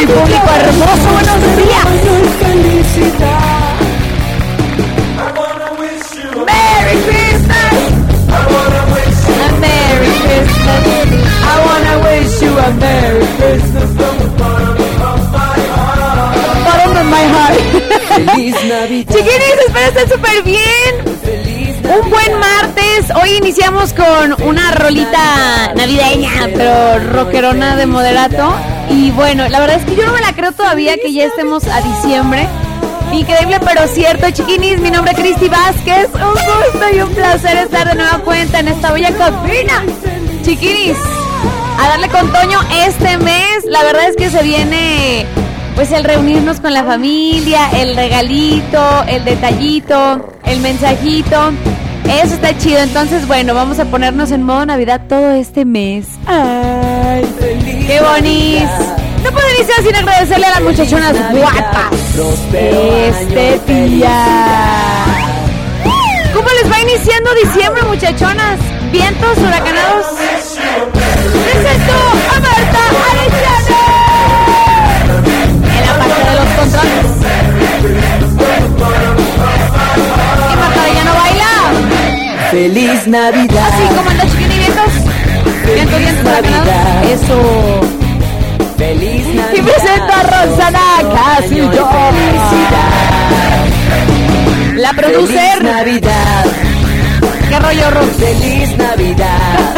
mi público hermoso, buenos días. Merry Christmas. A Merry Christmas. I wanna wish you a Merry Christmas. Bottom of my heart. Chiquinis, espero estén súper bien. Un buen martes. Hoy iniciamos con una rolita navideña, pero rockerona de moderato. Y bueno, la verdad es que yo no me la creo todavía que ya estemos a diciembre. Increíble pero cierto, chiquinis. Mi nombre es Cristi Vázquez. Un gusto y un placer estar de nueva cuenta en esta bella cabina. Chiquinis, a darle con Toño este mes. La verdad es que se viene pues el reunirnos con la familia, el regalito, el detallito, el mensajito. Eso está chido. Entonces, bueno, vamos a ponernos en modo Navidad todo este mes. ¡Ay! ¡Qué bonis! No puedo iniciar sin agradecerle a las muchachonas guapas este día. ¿Cómo les va iniciando diciembre, muchachonas? ¿Vientos huracanados? Presento a Marta Arellano en la parte de los controles. Feliz Navidad. Así como anda chiquini vientos. Vientos, vientos huracanados. Eso. Feliz Navidad. Y presento a Rosana Casillo. La Feliz producer. Navidad. ¿Qué rollo, Ros? Feliz Navidad.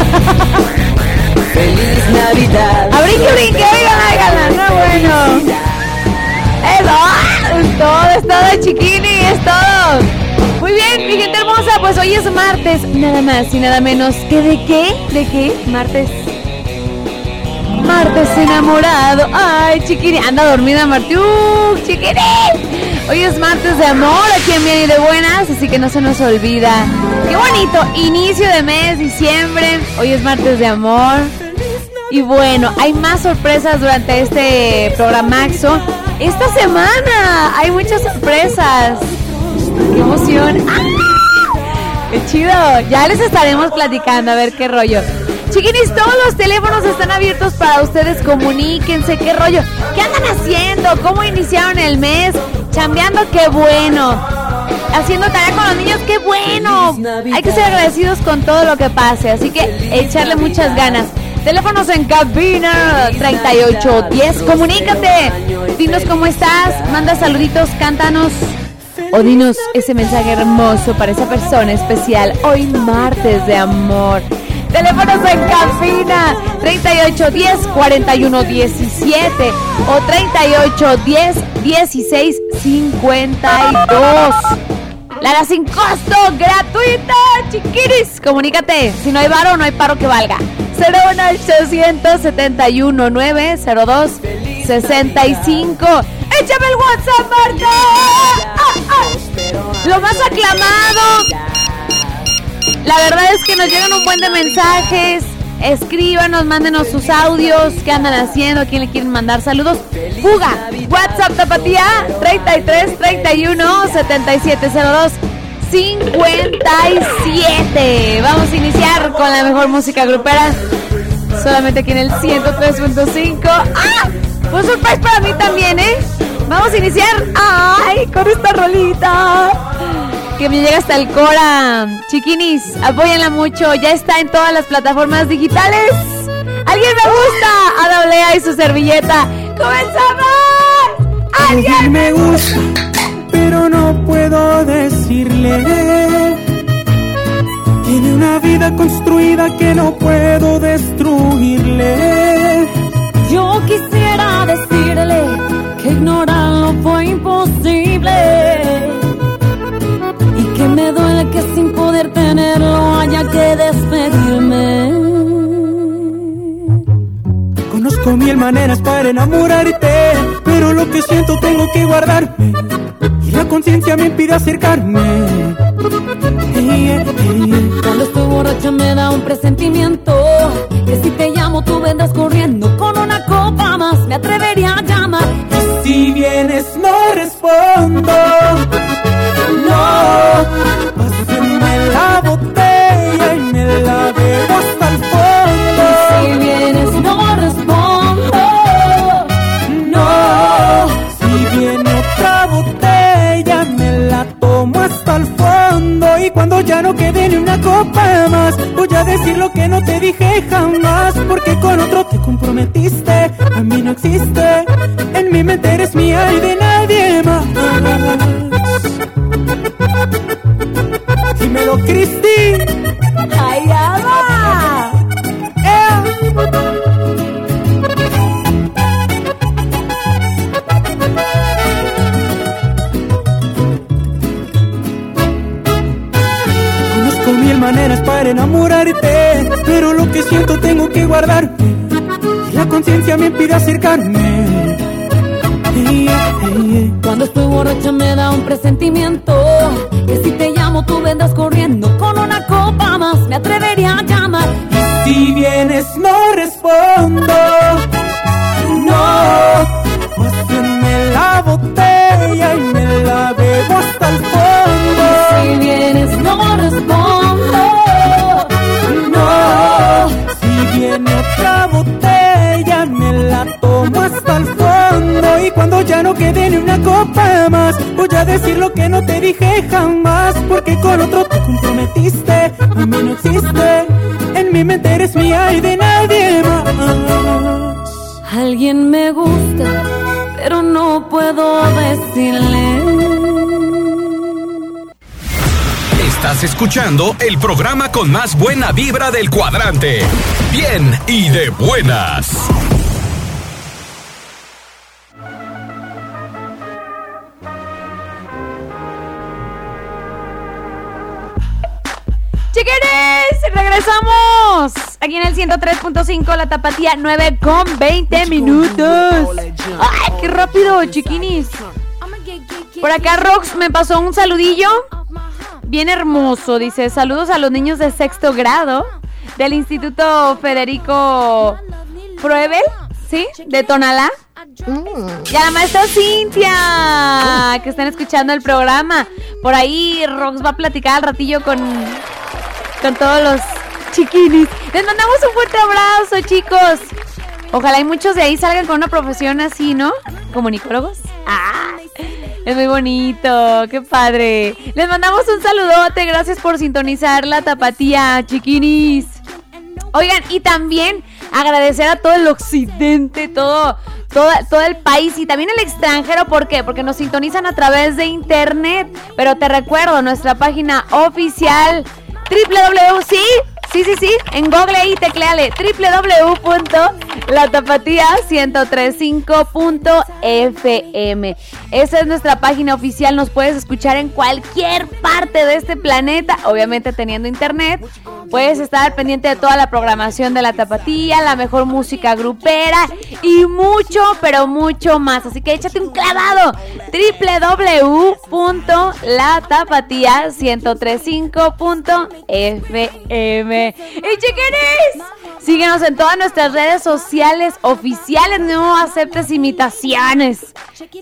Feliz Navidad. A brinque, brinque, oigan, oigan, no bueno. Eso, es todo, es todo, chiquini, es todo. Muy bien, mi gente hermosa, pues hoy es martes, nada más y nada menos que de qué, de qué, martes. Martes enamorado, ay, chiquini, anda dormida Martiú, chiquini. Hoy es martes de amor, aquí en Bien y de Buenas, así que no se nos olvida. Qué bonito, inicio de mes, diciembre, hoy es martes de amor. Y bueno, hay más sorpresas durante este programaxo. Esta semana hay muchas sorpresas. ¡Qué emoción! ¡Ah! ¡Qué chido! Ya les estaremos platicando a ver qué rollo. Chiquinis, todos los teléfonos están abiertos para ustedes. Comuníquense, qué rollo. ¿Qué andan haciendo? ¿Cómo iniciaron el mes? Chambeando, qué bueno. Haciendo tarea con los niños, qué bueno. Hay que ser agradecidos con todo lo que pase. Así que echarle muchas ganas. Teléfonos en cabina 3810. Comunícate. Dinos cómo estás. Manda saluditos, cántanos. O dinos ese mensaje hermoso para esa persona especial. Hoy martes de amor. Teléfonos en cabina 3810 4117 o 3810 1652. La da sin costo, gratuita, chiquiris. Comunícate. Si no hay varo, no hay paro que valga. 01871 902 65. Échame el WhatsApp, Marta. Ah, ah. Lo más aclamado. La verdad es que nos llegan un buen de mensajes. Escríbanos, mándenos sus audios. ¿Qué andan haciendo? ¿A quién le quieren mandar saludos? Fuga. WhatsApp Tapatía 33 31 7702 57. Vamos a iniciar con la mejor música grupera. Solamente aquí en el 103.5. ¡Ah! Un surprise para mí también, ¿eh? Vamos a iniciar. ¡Ay! Con esta rolita que me llega hasta el Cora. Chiquinis, apóyenla mucho. Ya está en todas las plataformas digitales. ¿Alguien me gusta? A y su servilleta. ¡Comenzamos! Alguien me gusta, pero no puedo decirle. Tiene una vida construida que no puedo destruirle. Yo quisiera decirle que ignorarlo fue imposible y que me duele que sin poder tenerlo haya que despedirme. Conozco mil maneras para enamorarte, pero lo que siento tengo que guardarme. Y la conciencia me impide acercarme. Cuando estoy borracha me da un presentimiento que si te llamo tú vendrás corriendo con una copa más me atrevería a llamar. Si vienes no respondo. que no te dije jamás, porque con otro te comprometiste, a mí no existe, en mi mente eres mía y conciencia me impide acercarme. Cuando estoy borracha me da un presentimiento Que si te llamo tú vendrás corriendo Con una copa más me atrevería cuando ya no quede ni una copa más voy a decir lo que no te dije jamás porque con otro te comprometiste, a mí no existe, en mi mente eres mía y de nadie más. Alguien me gusta pero no puedo decirle Estás escuchando el programa con más buena vibra del cuadrante. Bien y de buenas. 103.5, la tapatía 9 con 20 minutos. ¡Ay, qué rápido, chiquinis! Por acá Rox me pasó un saludillo bien hermoso. Dice, saludos a los niños de sexto grado del Instituto Federico Pruebel, ¿sí? De Tonalá. Y a la maestra Cintia, que están escuchando el programa. Por ahí Rox va a platicar al ratillo con, con todos los chiquinis. Les mandamos un fuerte abrazo, chicos. Ojalá y muchos de ahí salgan con una profesión así, ¿no? Comunicólogos. Ah, es muy bonito, qué padre. Les mandamos un saludote, gracias por sintonizar la tapatía, chiquinis. Oigan, y también agradecer a todo el occidente, todo, todo, el país y también el extranjero. ¿Por qué? Porque nos sintonizan a través de internet. Pero te recuerdo, nuestra página oficial www, sí, sí, sí, sí, en Google ahí tecleale www.latapatía1035.fm. Esa es nuestra página oficial, nos puedes escuchar en cualquier parte de este planeta, obviamente teniendo internet. Puedes estar pendiente de toda la programación de la tapatía, la mejor música grupera y mucho, pero mucho más. Así que échate un clavado. www.latapatía1035.fm. ¡Y! Síguenos en todas nuestras redes sociales oficiales. No aceptes imitaciones.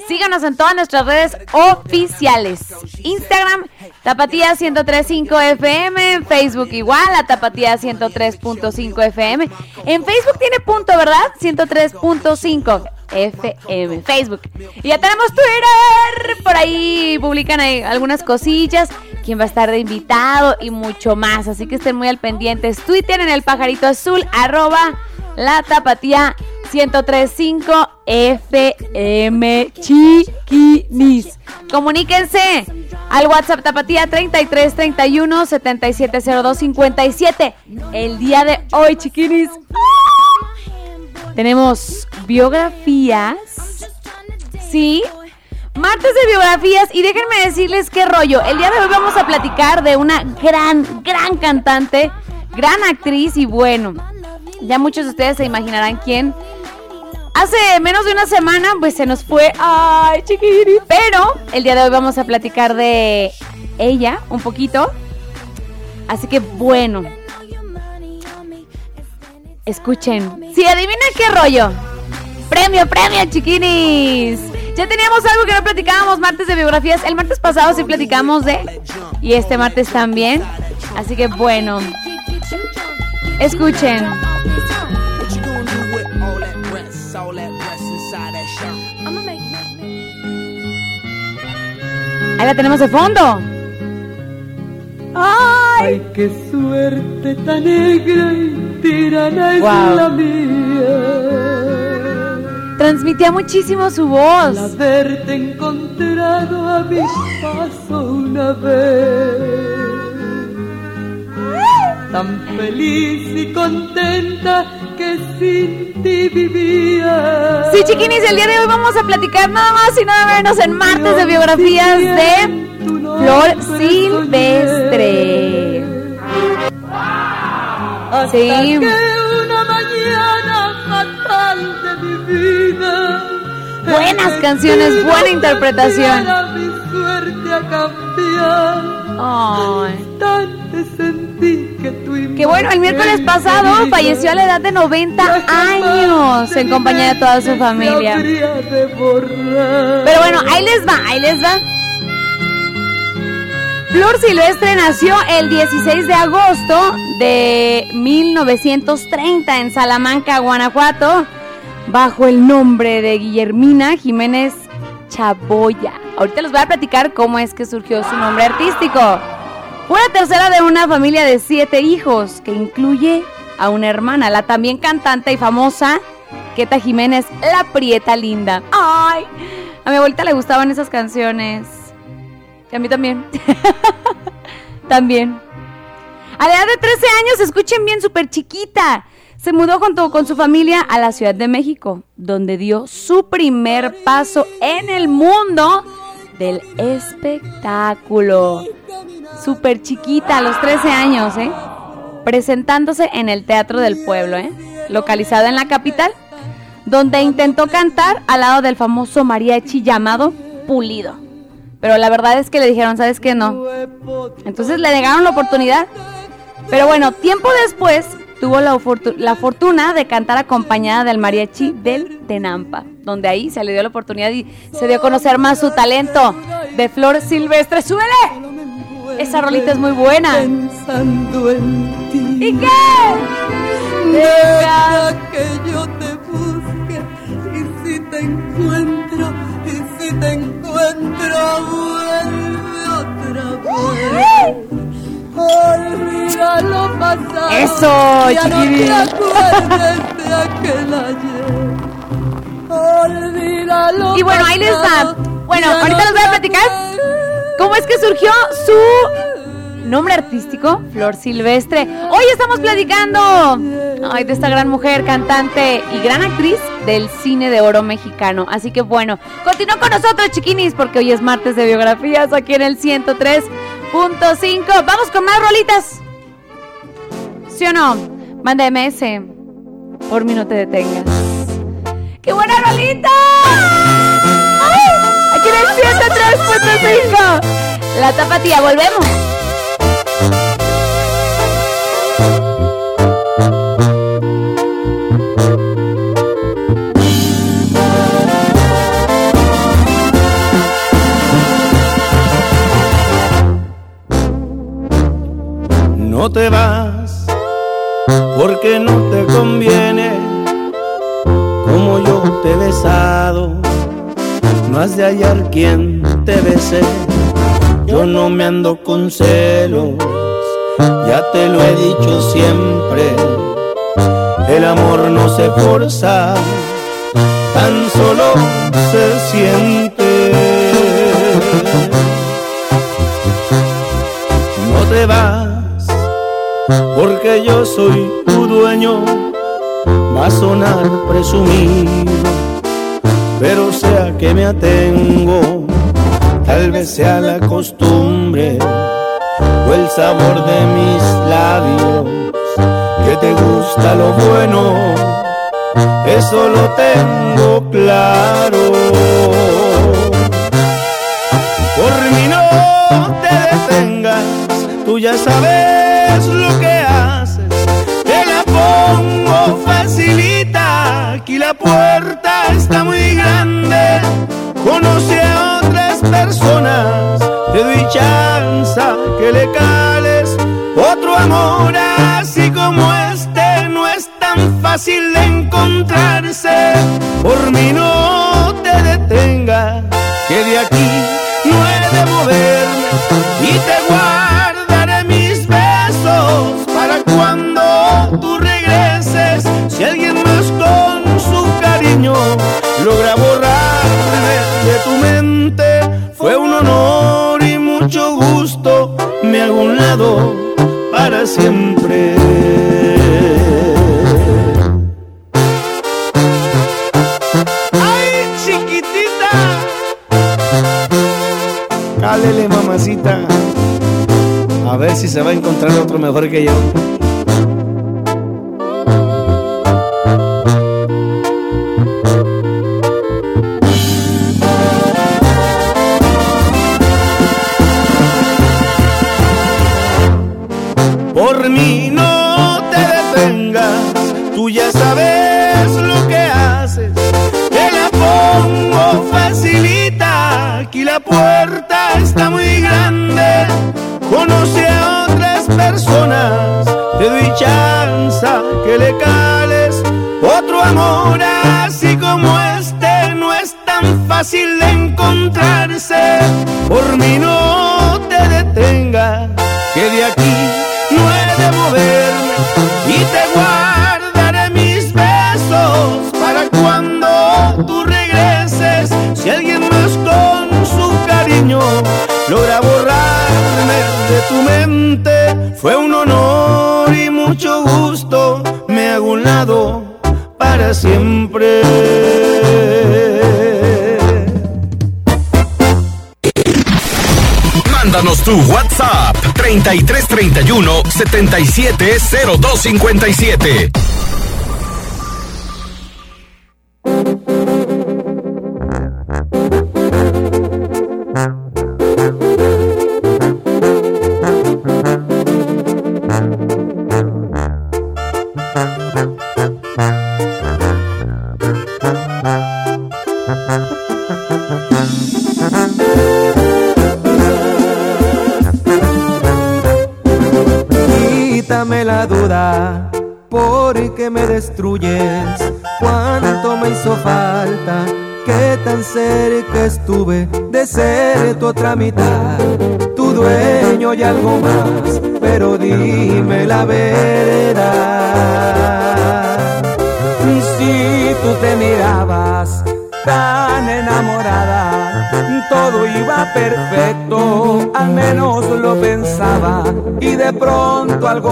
Síganos en todas nuestras redes oficiales. Instagram, Tapatía 1035 FM. Facebook igual, la Tapatía 103.5 FM. En Facebook tiene punto, ¿verdad? 103.5. FM, Facebook. Y ya tenemos Twitter. Por ahí publican algunas cosillas. Quién va a estar de invitado y mucho más. Así que estén muy al pendientes. Twitter en el pajarito azul, arroba la tapatía 1035 FM Chiquinis. Comuníquense al WhatsApp tapatía 33 31 7702 57. El día de hoy, chiquinis. Tenemos biografías. Sí. Martes de biografías y déjenme decirles qué rollo. El día de hoy vamos a platicar de una gran, gran cantante, gran actriz y bueno, ya muchos de ustedes se imaginarán quién. Hace menos de una semana pues se nos fue, ay chiquiri, pero el día de hoy vamos a platicar de ella un poquito. Así que bueno, escuchen. Si adivina qué rollo. Premio, premio, chiquinis. Ya teníamos algo que no platicábamos martes de biografías. El martes pasado sí platicamos de. Y este martes también. Así que bueno. Escuchen. Ahí la tenemos de fondo. ¡Ay! Qué suerte tan negra y mentira no es la mía. Transmitía muchísimo su Al voz. haberte encontrado a mi paso una vez. Tan feliz y contenta que sin ti vivía. Sí, chiquinis, el día de hoy vamos a platicar nada más y nada menos en martes de biografías de Flor Silvestre. Hasta Sí. que una mañana fatal de mi vida. Buenas canciones, buena interpretación. Mi suerte a cambiar. Ay. Tanto sentí que tu Que bueno, el miércoles pasado falleció a la edad de 90 años en compañía de toda su familia. Pero bueno, ahí les va, ahí les va. Flor Silvestre nació el 16 de agosto de 1930 en Salamanca, Guanajuato, bajo el nombre de Guillermina Jiménez Chaboya. Ahorita les voy a platicar cómo es que surgió su nombre artístico. Fue la tercera de una familia de siete hijos, que incluye a una hermana, la también cantante y famosa Queta Jiménez, la Prieta Linda. ¡Ay! A mi abuelita le gustaban esas canciones. Y a mí también. también. A la edad de 13 años, escuchen bien, súper chiquita. Se mudó junto con su familia a la Ciudad de México, donde dio su primer paso en el mundo del espectáculo. Súper chiquita, a los 13 años, ¿eh? Presentándose en el Teatro del Pueblo, ¿eh? Localizado en la capital, donde intentó cantar al lado del famoso mariachi llamado Pulido. Pero la verdad es que le dijeron, ¿sabes qué? No. Entonces le negaron la oportunidad. Pero bueno, tiempo después tuvo la, la fortuna de cantar acompañada del mariachi del Tenampa, donde ahí se le dio la oportunidad y se dio a conocer más su talento de Flor Silvestre. ¡Súbele! Esa rolita es muy buena. Pensando en ti. ¿Y qué? Deja que yo te busque y si te encuentro, si te encuentro, vuelve otra vez. Olvida lo pasado. Eso, ya no te acuerdes de aquel ayer. Olvida lo Y bueno, ahí les pasado, Bueno, ahorita no les voy a platicar. ¿Cómo es que surgió su nombre artístico? Flor Silvestre. Hoy estamos platicando de esta gran mujer, cantante y gran actriz del cine de oro mexicano. Así que bueno, continúa con nosotros, chiquinis, porque hoy es martes de biografías aquí en el 103.5. Vamos con más rolitas. ¿Sí o no? Manda MS. Por mí no te detengas. ¡Qué buena rolita! ¡Ay! Aquí en el 103.5. La tapatía, volvemos. No te vas porque no te conviene como yo te he besado. No has de hallar quien te bese. Yo no me ando con celos, ya te lo he dicho siempre. El amor no se forza, tan solo se siente. No te vas, porque yo soy tu dueño. Va a sonar presumido, pero sea que me atengo, tal vez sea la costumbre o el sabor de mis labios, que te gusta lo bueno, eso lo tengo claro. Por mí no te detengas, tú ya sabes lo que haces. Te la pongo facilita, aquí la puerta está muy grande. Otras personas, te chance que le cales otro amor así como este. No es tan fácil de encontrarse. Por mí no te detengas, que de aquí siempre. ¡Ay, chiquitita! Cálele, mamacita. A ver si se va a encontrar otro mejor que yo. 3331 770257.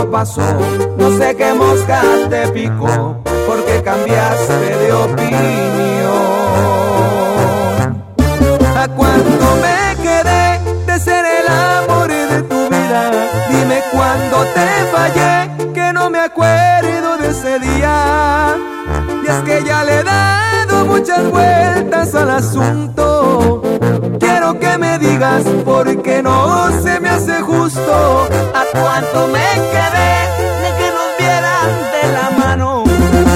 Pasó, no sé qué mosca te picó, porque cambiaste de opinión. ¿A cuánto me quedé de ser el amor de tu vida? Dime cuándo te fallé, que no me acuerdo de ese día. Y es que ya le he dado muchas vueltas al asunto. Quiero que me digas cuánto me quedé de que nos vieran de la mano?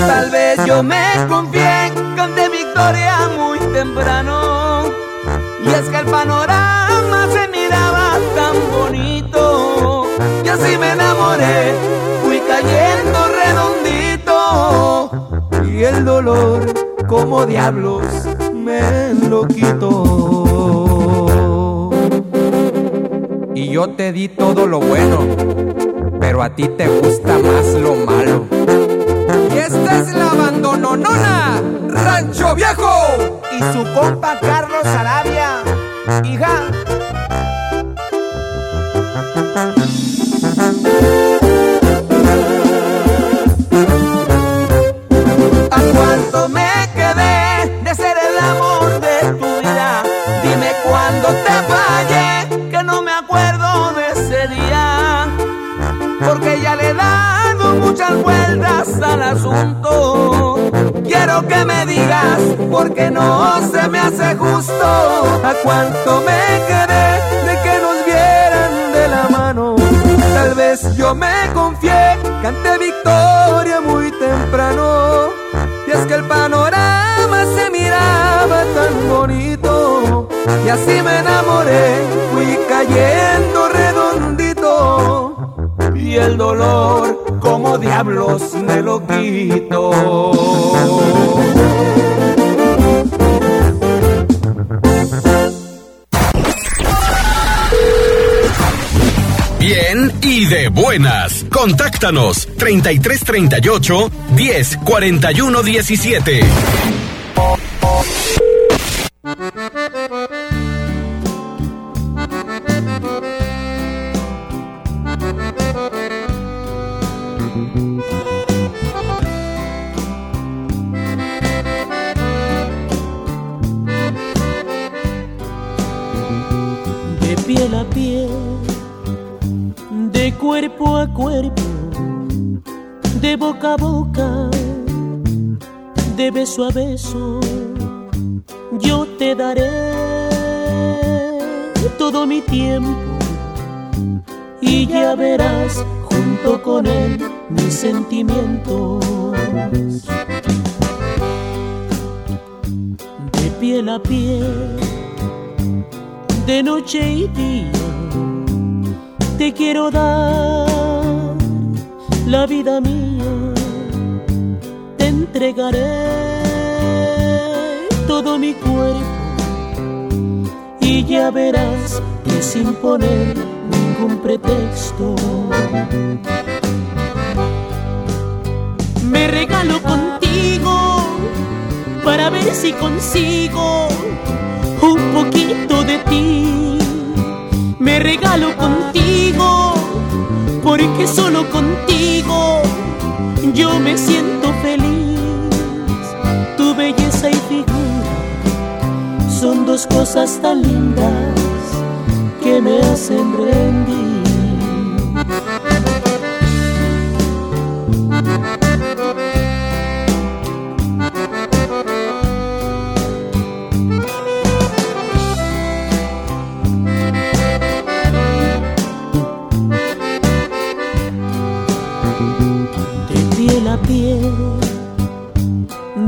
Tal vez yo me confié, canté victoria muy temprano. Y es que el panorama se miraba tan bonito. Y así me enamoré, fui cayendo redondito. Y el dolor, como diablos, me lo quitó. Yo te di todo lo bueno, pero a ti te gusta más lo malo. Y esta es la abandononona, Rancho Viejo. Y su compa Carlos Arabia. Hija, ¿A cuánto me quedé de ser el amor de tu vida? Dime cuándo te al asunto. Quiero que me digas, porque no se me hace justo. ¿A cuánto me quedé de que nos vieran de la mano? Tal vez yo me confié, canté victoria muy temprano. Y es que el panorama se miraba tan bonito. Y así me enamoré, fui cayendo redondito. Y el dolor, como diablos, me lo quito. Bien y de buenas. Contáctanos 3338 10 41 17. Beso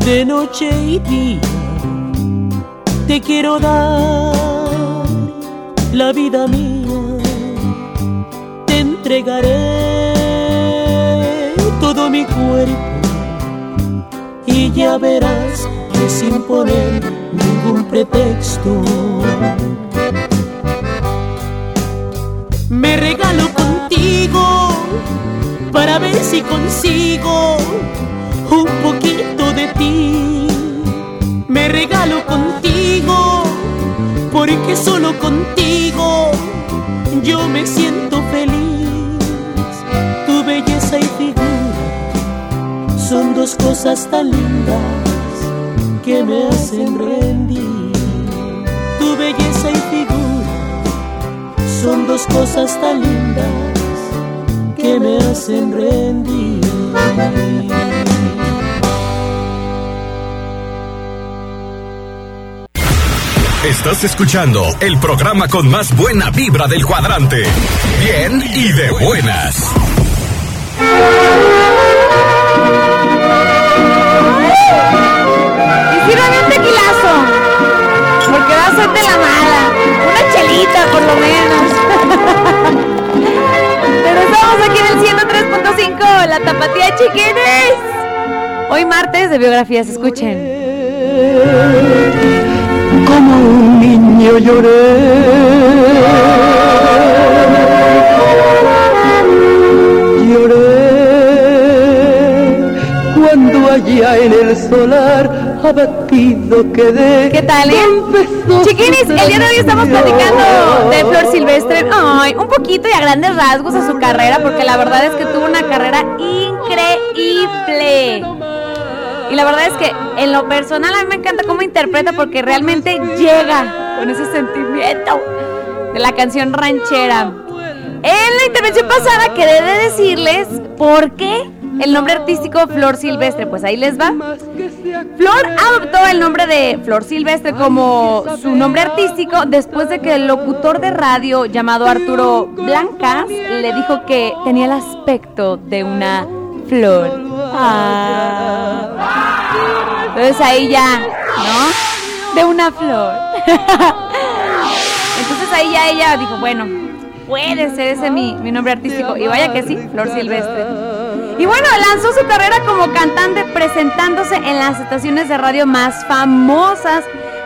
de noche y día, te quiero dar la vida mía, te entregaré todo mi cuerpo y ya verás que sin poner ningún pretexto. Me regalo contigo para ver si consigo un poquito de ti. Me regalo contigo porque solo contigo yo me siento feliz. Tu belleza y figura son dos cosas tan lindas que me hacen rendir. Tu belleza y figura son dos cosas tan lindas que me hacen rendir. Estás escuchando el programa con más buena vibra del cuadrante. Bien y de buenas. Y sírvame un tequilazo. Porque va a ser de la mala. Una chelita, por lo menos. Pero estamos aquí en el 103.5, la tapatía chiquines. Hoy martes de biografías, escuchen. Como un niño lloré, lloré cuando allá en el solar abatido quedé. ¿Qué tal, eh? Chiquinis, el día de hoy estamos platicando de Flor Silvestre. Ay, un poquito y a grandes rasgos a su carrera, porque la verdad es que tuvo una carrera increíble. Y la verdad es que en lo personal a mí me encanta cómo interpreta porque realmente llega con ese sentimiento de la canción ranchera. En la intervención pasada quedé de decirles por qué el nombre artístico Flor Silvestre. Pues ahí les va. Flor adoptó el nombre de Flor Silvestre como su nombre artístico después de que el locutor de radio llamado Arturo Blancas le dijo que tenía el aspecto de una flor. Ah. Entonces ahí ya, ¿no? De una flor. Entonces ahí ya ella dijo, bueno, puede ser ese mi, mi nombre artístico. Y vaya que sí, Flor Silvestre. Y bueno, lanzó su carrera como cantante presentándose en las estaciones de radio más famosas,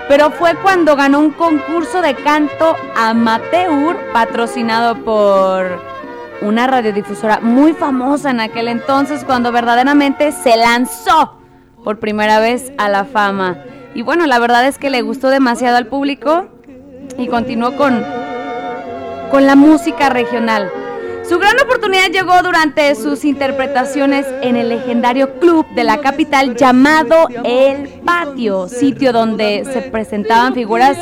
pero fue cuando ganó un concurso de canto amateur patrocinado por una radiodifusora muy famosa en aquel entonces, cuando verdaderamente se lanzó por primera vez a la fama. Y bueno, la verdad es que le gustó demasiado al público y continuó con, con la música regional. Su gran oportunidad llegó durante sus interpretaciones en el legendario club de la capital llamado El Patio, sitio donde se presentaban figuras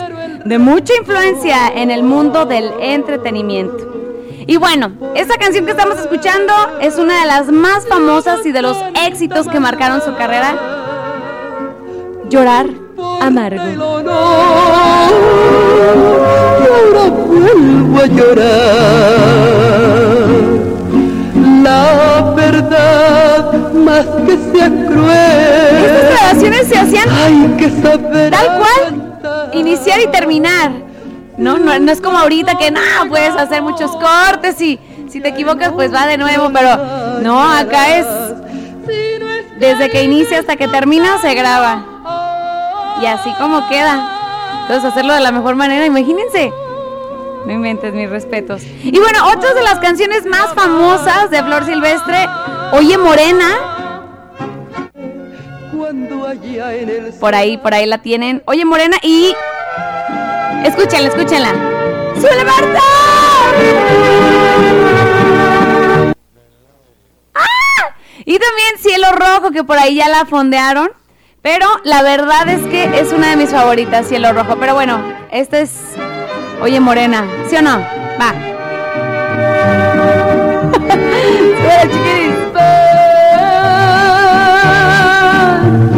de mucha influencia en el mundo del entretenimiento. Y bueno, esta canción que estamos escuchando es una de las más famosas y de los éxitos que marcaron su carrera. Llorar amargo. ahora vuelvo a llorar. La verdad, más que sea Estas cruel, grabaciones se hacían hay que saber. tal cual, iniciar y terminar. No, no, no es como ahorita que no, puedes hacer muchos cortes y si te equivocas pues va de nuevo, pero no, acá es desde que inicia hasta que termina se graba. Y así como queda. Entonces hacerlo de la mejor manera, imagínense. No inventes mis respetos. Y bueno, otras de las canciones más famosas de Flor Silvestre, Oye Morena, por ahí, por ahí la tienen. Oye Morena y escúchenla, escúchenla. ¡Súbele Marta! ¡Ah! Y también Cielo Rojo, que por ahí ya la fondearon. Pero la verdad es que es una de mis favoritas, Cielo Rojo. Pero bueno, esta es Oye Morena, ¿sí o no? Va.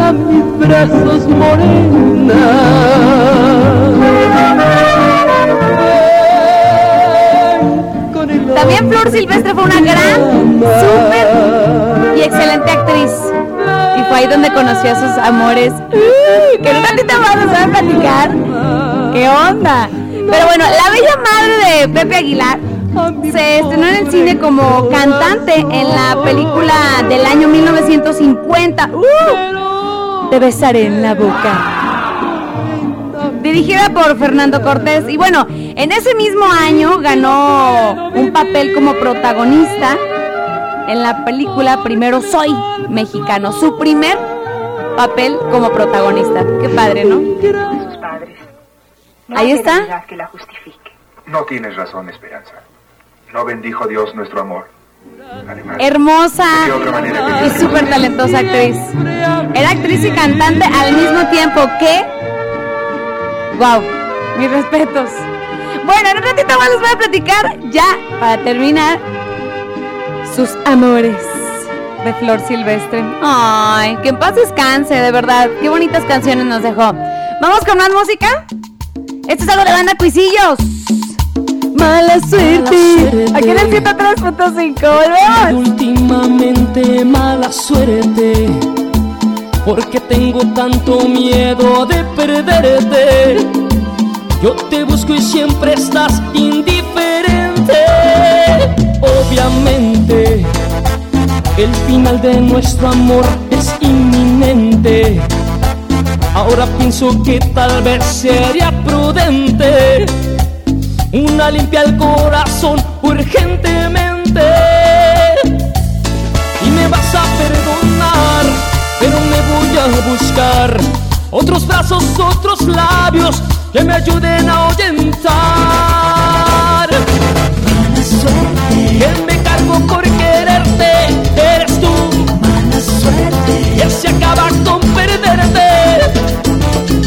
a mis brazos morena. También Flor Silvestre fue una gran, súper y excelente actriz. Y fue ahí donde conoció a sus amores. Que en un ratito vamos a platicar. ¿Qué onda? Pero bueno, la bella madre de Pepe Aguilar se estrenó en el cine como cantante en la película del año 1950. ¡Uh! Te besaré en la boca dirigida por Fernando Cortés. Y bueno, en ese mismo año ganó un papel como protagonista en la película Primero Soy Mexicano. Su primer papel como protagonista. Qué padre, ¿no? sus padres. No Ahí está. divinidad que la justifique. No tienes razón, Esperanza. No bendijo Dios nuestro amor. Hermosa ¿de qué otra manera y súper talentosa actriz. Era actriz y cantante al mismo tiempo que... ¡Wow! Mis respetos. Bueno, en un ratito más les voy a platicar, ya para terminar, sus amores de Flor Silvestre. Ay, que en paz descanse, de verdad. Qué bonitas canciones nos dejó. ¿Vamos con más música? Esto es algo de banda Cuisillos. Mala suerte. Aquí en el 103.5. Volvemos. Últimamente mala suerte, porque tengo tanto miedo de perderte. Yo te busco y siempre estás indiferente. Obviamente, el final de nuestro amor es inminente. Ahora pienso que tal vez sería prudente una limpia al corazón urgentemente. Y me vas a perdonar, pero me voy a buscar otros brazos, otros labios que me ayuden a ahuyentar. Mala que me cargo por quererte, eres tú. Mala que se acaba con perderte.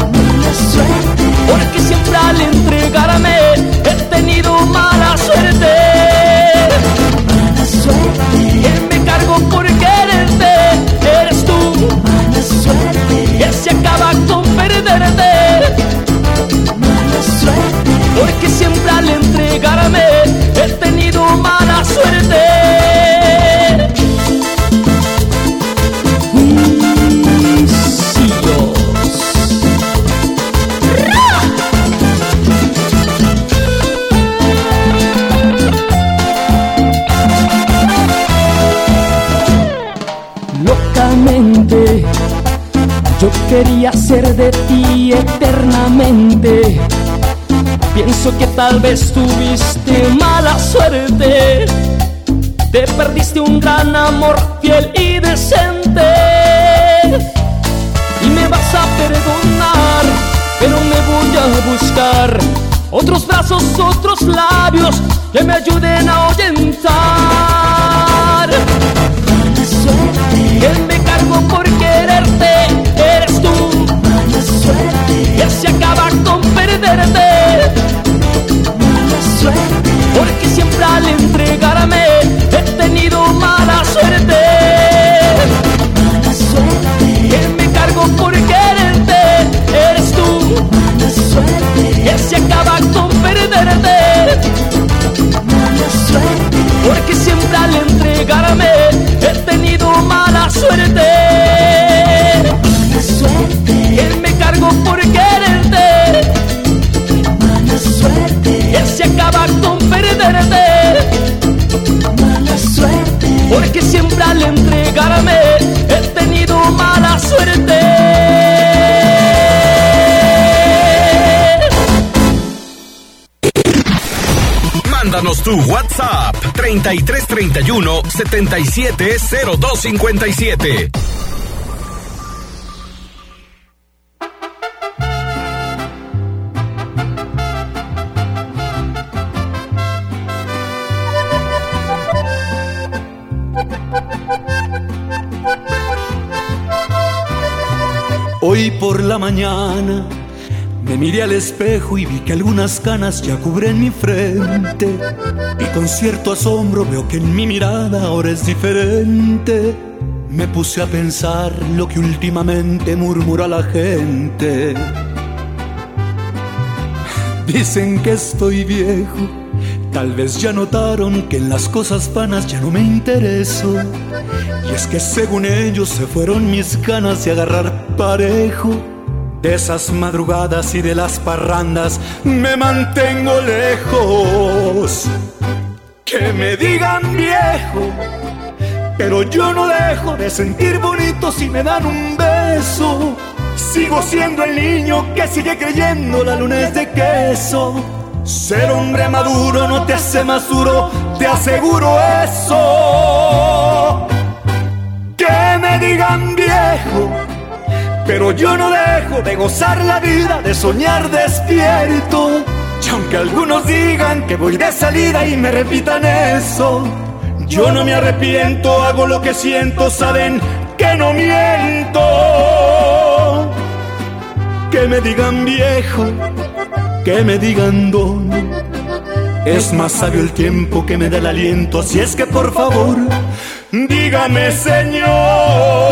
Mala suerte, porque siempre al entregarme quería ser de ti eternamente. Pienso que tal vez tuviste mala suerte. Te perdiste un gran amor fiel y decente. Y me vas a perdonar, pero me voy a buscar otros brazos, otros labios que me ayuden a ahuyentar. Mala suerte, que me cargo por quererte, que se acaba con perderte. Mala suerte, porque siempre al entre Tu WhatsApp 3331 770257. Hoy por la mañana me miré al espejo y vi que algunas canas ya cubren mi frente. Y con cierto asombro veo que en mi mirada ahora es diferente. Me puse a pensar lo que últimamente murmura la gente. Dicen que estoy viejo. Tal vez ya notaron que en las cosas vanas ya no me intereso. Y es que según ellos se fueron mis ganas de agarrar parejo. De esas madrugadas y de las parrandas me mantengo lejos. Que me digan viejo, pero yo no dejo de sentir bonito si me dan un beso. Sigo siendo el niño que sigue creyendo la luna es de queso. Ser hombre maduro no te hace más duro, te aseguro eso. Que me digan viejo, pero yo no dejo de gozar la vida, de soñar despierto. Y aunque algunos digan que voy de salida y me repitan eso, yo no me arrepiento, hago lo que siento, saben que no miento. Que me digan viejo, que me digan don. Es más sabio el tiempo que me da el aliento, así es que por favor, dígame Señor.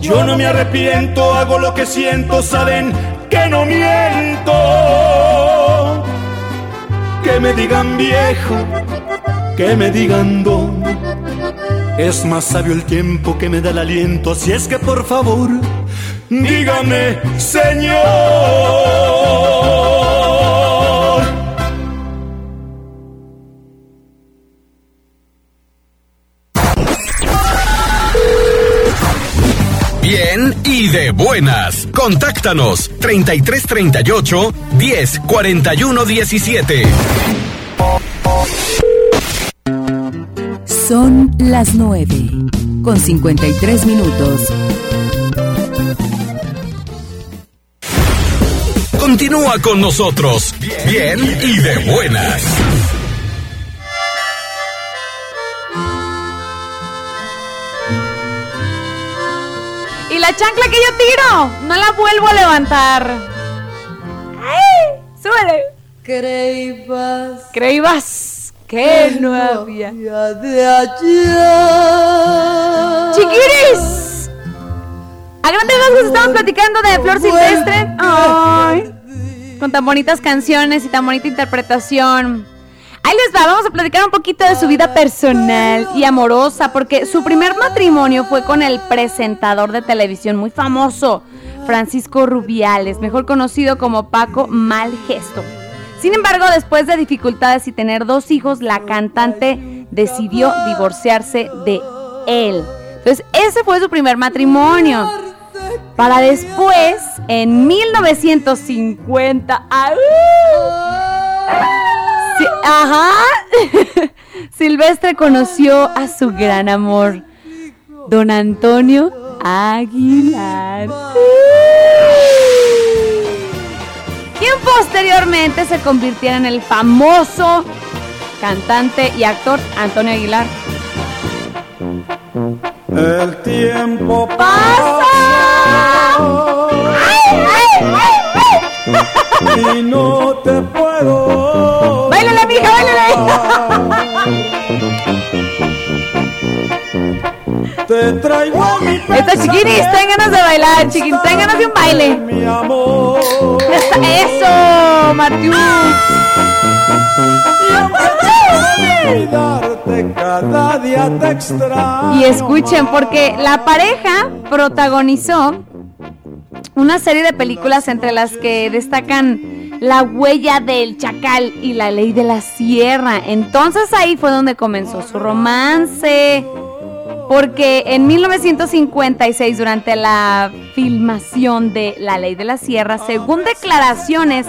yo no me arrepiento, hago lo que siento, saben que no miento. Que me digan viejo, que me digan don. Es más sabio el tiempo que me da el aliento, así es que por favor, dígame, Señor. Buenas. Contáctanos 3338 10 41 17. Son las 9 con 53 minutos. Continúa con nosotros. Bien y de buenas. La chancla que yo tiro, no la vuelvo a levantar. ¡Ay! ¡Súbele! Creibas. Creibas que no había. de allá. ¡Chiquiris! A grandes rasgos estamos platicando de Flor Silvestre. Ay, con tan bonitas canciones y tan bonita interpretación. Ahí les va, vamos a platicar un poquito de su vida personal y amorosa, porque su primer matrimonio fue con el presentador de televisión muy famoso, Francisco Rubiales, mejor conocido como Paco Malgesto. Sin embargo, después de dificultades y tener dos hijos, la cantante decidió divorciarse de él. Entonces, ese fue su primer matrimonio. Para después, en 1950, ¡au! Ajá, Silvestre conoció a su gran amor, don Antonio Aguilar. Quien posteriormente se convirtiera en el famoso cantante y actor Antonio Aguilar. El tiempo ¡Pasa! y no te puedo. ¡Báilala, mija, báilala! Te traigo a mi Esta chiquini está en ganas de bailar, chiquini, está ganas de un baile. Mi amor. Eso, Matius. Cada día te y escuchen, porque la pareja protagonizó una serie de películas entre las que destacan La huella del chacal y La ley de la sierra. Entonces ahí fue donde comenzó su romance. Porque en 1956, durante la filmación de La Ley de la Sierra, según declaraciones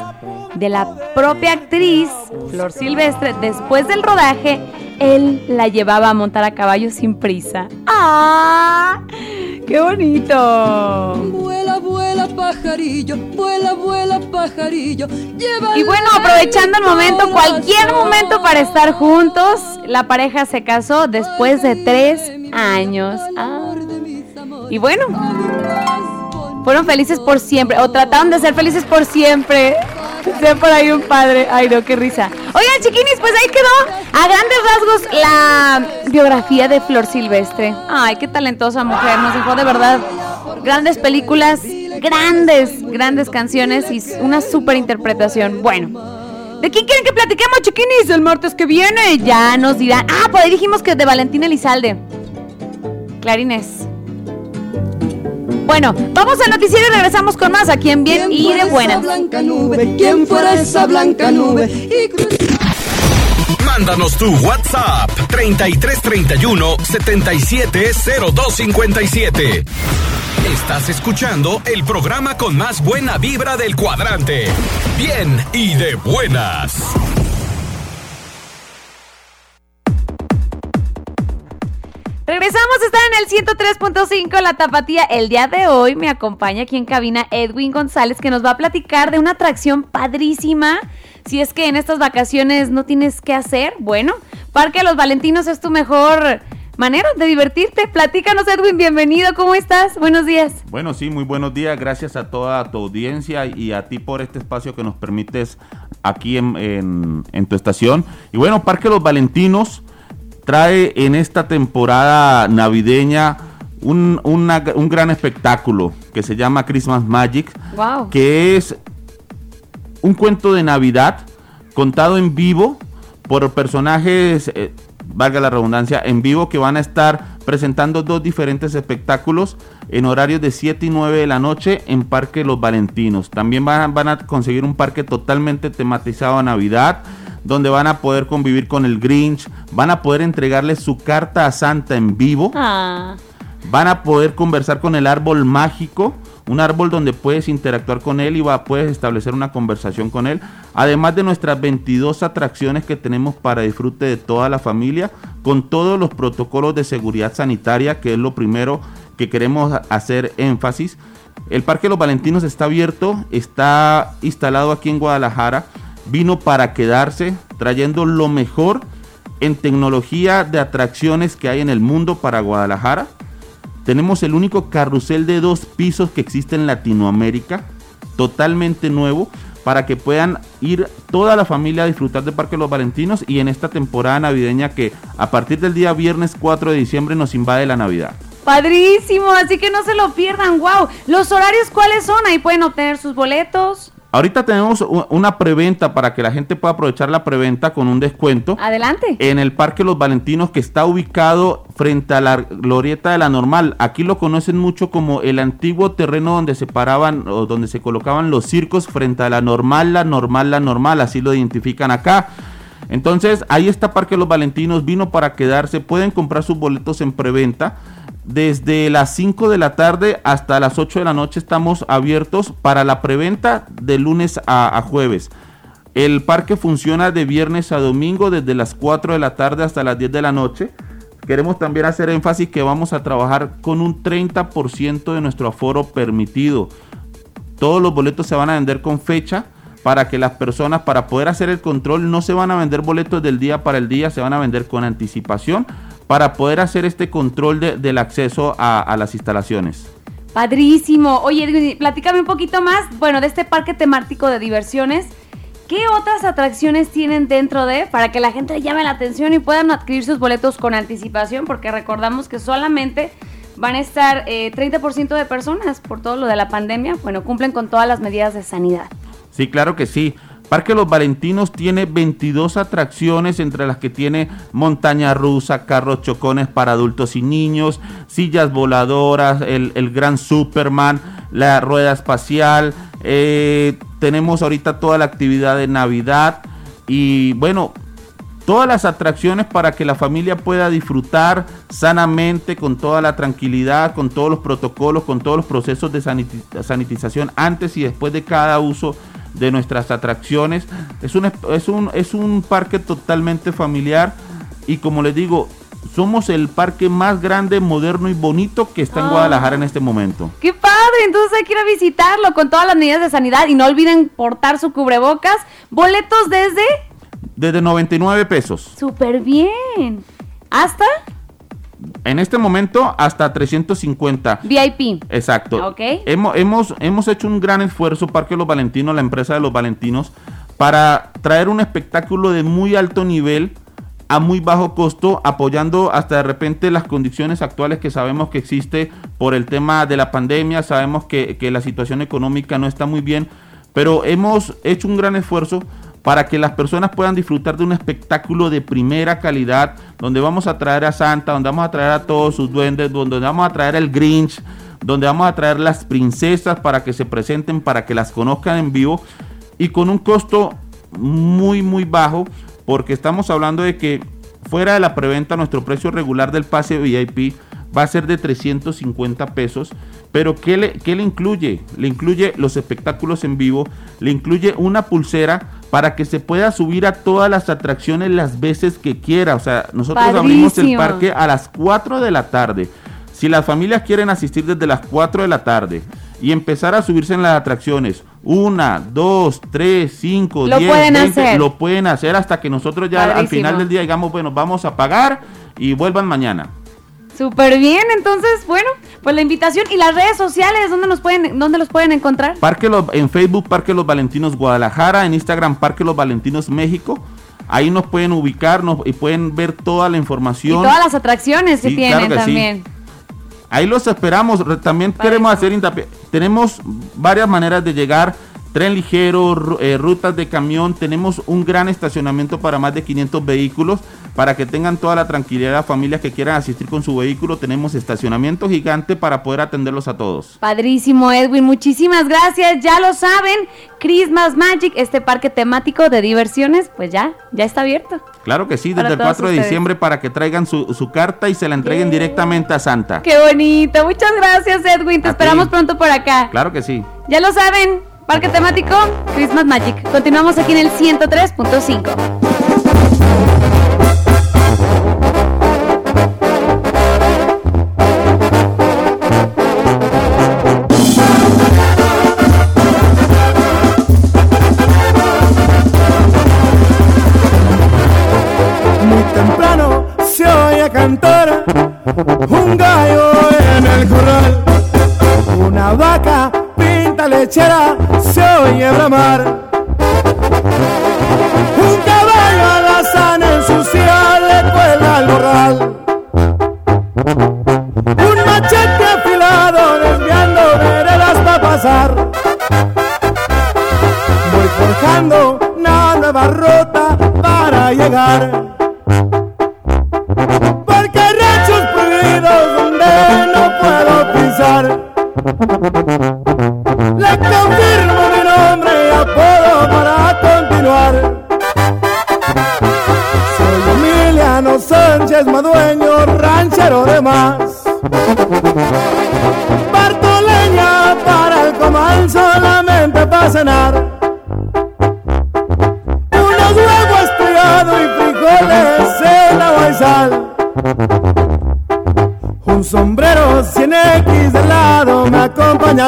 de la propia actriz Flor Silvestre, después del rodaje, él la llevaba a montar a caballo sin prisa. ¡Ah! ¡Qué bonito! Vuela, vuela, pajarillo, vuela, vuela, pajarillo. Y bueno, aprovechando el momento, cualquier momento para estar juntos, la pareja se casó después de tres años. Ah. Y bueno, fueron felices por siempre, o trataron de ser felices por siempre. Sea por ahí un padre. Ay, no, qué risa. Oigan, chiquinis, pues ahí quedó a grandes rasgos la biografía de Flor Silvestre. Ay, qué talentosa mujer. Nos dejó de verdad grandes películas, grandes, grandes canciones y una súper interpretación. Bueno. ¿De quién quieren que platiquemos, chiquinis? El martes que viene ya nos dirán. Ah, por ahí dijimos que de Valentín Elizalde. Clarines. Bueno, vamos al noticiero y regresamos con más aquí en Bien y de Buenas. blanca nube? ¿Quién fuera esa blanca nube? Y Mándanos tu WhatsApp 3331 770257. Estás escuchando el programa con más buena vibra del cuadrante. Bien y de buenas. Regresamos a estar en el 103.5 La Tapatía. El día de hoy me acompaña aquí en cabina Edwin González que nos va a platicar de una atracción padrísima. Si es que en estas vacaciones no tienes qué hacer, bueno, Parque Los Valentinos es tu mejor manera de divertirte. Platícanos Edwin, bienvenido, ¿cómo estás? Buenos días. Bueno, sí, muy buenos días. Gracias a toda tu audiencia y a ti por este espacio que nos permites aquí en, en- tu estación. Y bueno, Parque Los Valentinos trae en esta temporada navideña un, una- un gran espectáculo que se llama Christmas Magic, Wow. que es un cuento de Navidad contado en vivo por personajes, eh, valga la redundancia, en vivo que van a estar presentando dos diferentes espectáculos en horarios de 7 y 9 de la noche en Parque Los Valentinos. También van, van a conseguir un parque totalmente tematizado a Navidad, donde van a poder convivir con el Grinch, van a poder entregarle su carta a Santa en vivo. Ah. Van a poder conversar con el árbol mágico, un árbol donde puedes interactuar con él y va, puedes establecer una conversación con él. Además de nuestras 22 atracciones que tenemos para disfrute de toda la familia, con todos los protocolos de seguridad sanitaria, que es lo primero que queremos hacer énfasis. El Parque Los Valentinos está abierto, está instalado aquí en Guadalajara, vino para quedarse, trayendo lo mejor en tecnología de atracciones que hay en el mundo para Guadalajara. Tenemos el único carrusel de dos pisos que existe en Latinoamérica, totalmente nuevo, para que puedan ir toda la familia a disfrutar de Parque Los Valentinos y en esta temporada navideña que a partir del día viernes 4 de diciembre nos invade la Navidad. Padrísimo, así que no se lo pierdan. Wow. ¿Los horarios cuáles son? Ahí pueden obtener sus boletos. Ahorita tenemos una preventa para que la gente pueda aprovechar la preventa con un descuento. Adelante. en el Parque Los Valentinos que está ubicado frente a la glorieta de la normal. Aquí lo conocen mucho como el antiguo terreno donde se paraban o donde se colocaban los circos frente a la normal, la normal, la normal, así lo identifican acá. Entonces, ahí está Parque Los Valentinos, vino para quedarse, pueden comprar sus boletos en preventa. Desde las 5 de la tarde hasta las 8 de la noche estamos abiertos para la preventa de lunes a, jueves. El parque funciona de viernes a domingo desde las 4 de la tarde hasta las 10 de la noche. Queremos también hacer énfasis que vamos a trabajar con un 30% de nuestro aforo permitido. Todos los boletos se van a vender con fecha para que las personas, para poder hacer el control, no se van a vender boletos del día para el día, se van a vender con anticipación para poder hacer este control de- del acceso a, a las instalaciones. Padrísimo. Oye, Edwin, platícame un poquito más, bueno, de este parque temático de diversiones. ¿Qué otras atracciones tienen dentro de para que la gente llame la atención y puedan adquirir sus boletos con anticipación? Porque recordamos que solamente van a estar eh, 30% de personas por todo lo de la pandemia. Bueno, cumplen con todas las medidas de sanidad. Sí, claro que sí. Parque Los Valentinos tiene 22 atracciones, entre las que tiene montaña rusa, carros chocones para adultos y niños, sillas voladoras, el, el gran Superman, la rueda espacial. eh, tenemos ahorita toda la actividad de Navidad y bueno, todas las atracciones para que la familia pueda disfrutar sanamente, con toda la tranquilidad, con todos los protocolos, con todos los procesos de saniti- sanitización antes y después de cada uso de nuestras atracciones. Es un, es- un, es un parque totalmente familiar y como les digo, somos el parque más grande, moderno y bonito que está en Ah. Guadalajara en este momento. ¡Qué padre! Entonces hay que ir a visitarlo con todas las medidas de sanidad y no olviden portar su cubrebocas. Boletos desde... Desde 99 pesos. Súper bien. ¿Hasta? En este momento hasta 350. VIP. Exacto. Ok. Hemos, hemos, hemos hecho un gran esfuerzo, Parque Los Valentinos, la empresa de Los Valentinos, para traer un espectáculo de muy alto nivel a muy bajo costo, apoyando hasta de repente las condiciones actuales que sabemos que existe por el tema de la pandemia, sabemos que, que la situación económica no está muy bien, pero hemos hecho un gran esfuerzo para que las personas puedan disfrutar de un espectáculo de primera calidad, donde vamos a traer a Santa, donde vamos a traer a todos sus duendes, donde vamos a traer el Grinch, donde vamos a traer las princesas para que se presenten, para que las conozcan en vivo y con un costo muy muy bajo, porque estamos hablando de que fuera de la preventa nuestro precio regular del pase VIP va a ser de 350 pesos. Pero ¿qué le, qué le incluye? Le incluye los espectáculos en vivo, le incluye una pulsera para que se pueda subir a todas las atracciones las veces que quiera. O sea, nosotros abrimos el parque a las 4 de la tarde. Si las familias quieren asistir desde las 4 de la tarde y empezar a subirse en las atracciones, una, dos, tres, cinco, Lo diez, pueden veinte, hacer. lo pueden hacer hasta que nosotros ya al final del día digamos, bueno, vamos a pagar y vuelvan mañana. Súper bien. Entonces, bueno, pues la invitación y las redes sociales, ¿dónde, nos pueden, dónde los pueden encontrar? Parque Los- en Facebook Parque Los Valentinos Guadalajara, en Instagram Parque Los Valentinos México. Ahí nos pueden ubicarnos y pueden ver toda la Y información. todas las atracciones que Sí, tienen claro que sí. también. Ahí los esperamos. También queremos hacer hincapié. Tenemos varias maneras de llegar. Tren ligero, eh, rutas de camión. Tenemos un gran estacionamiento para más de 500 vehículos. Para que tengan toda la tranquilidad las familias que quieran asistir con su vehículo. Tenemos estacionamiento gigante para poder atenderlos a todos. Padrísimo, Edwin. Muchísimas gracias. Ya lo saben, Christmas Magic, este parque temático de diversiones, pues ya, ya está abierto. Claro que sí, desde el todos 4 de ustedes. diciembre para que traigan su, su carta y se la entreguen directamente a Santa. Qué bonito. Muchas gracias, Edwin. Te A esperamos ti. pronto por acá. Claro que sí. Ya lo saben, parque temático Christmas Magic. Continuamos aquí en el 103.5. Muy temprano se lechera se oye bramar. Un caballo alazana en su silla le cuelga al morral. Un machete afilado desviando veredas para pasar. Voy forjando una nueva ruta para llegar.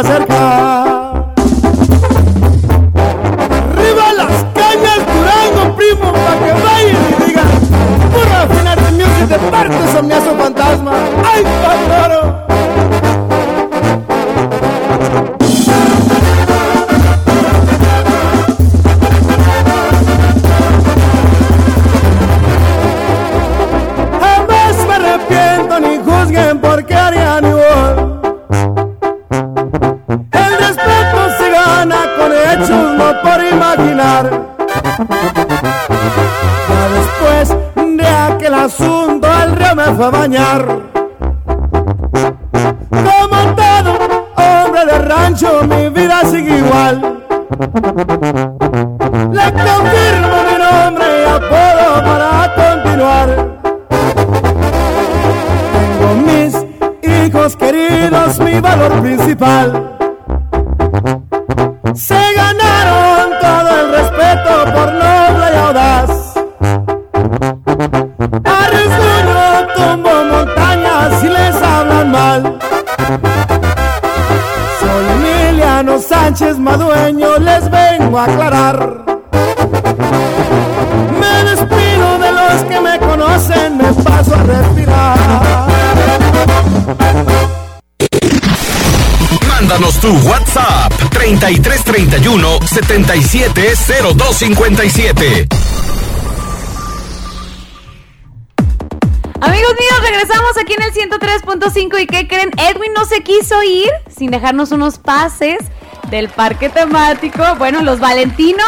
Acompaña 3331 770257. Amigos míos, regresamos aquí en el 103.5 y ¿qué creen? Edwin no se quiso ir sin dejarnos unos pases del parque temático. Bueno, los Valentinos.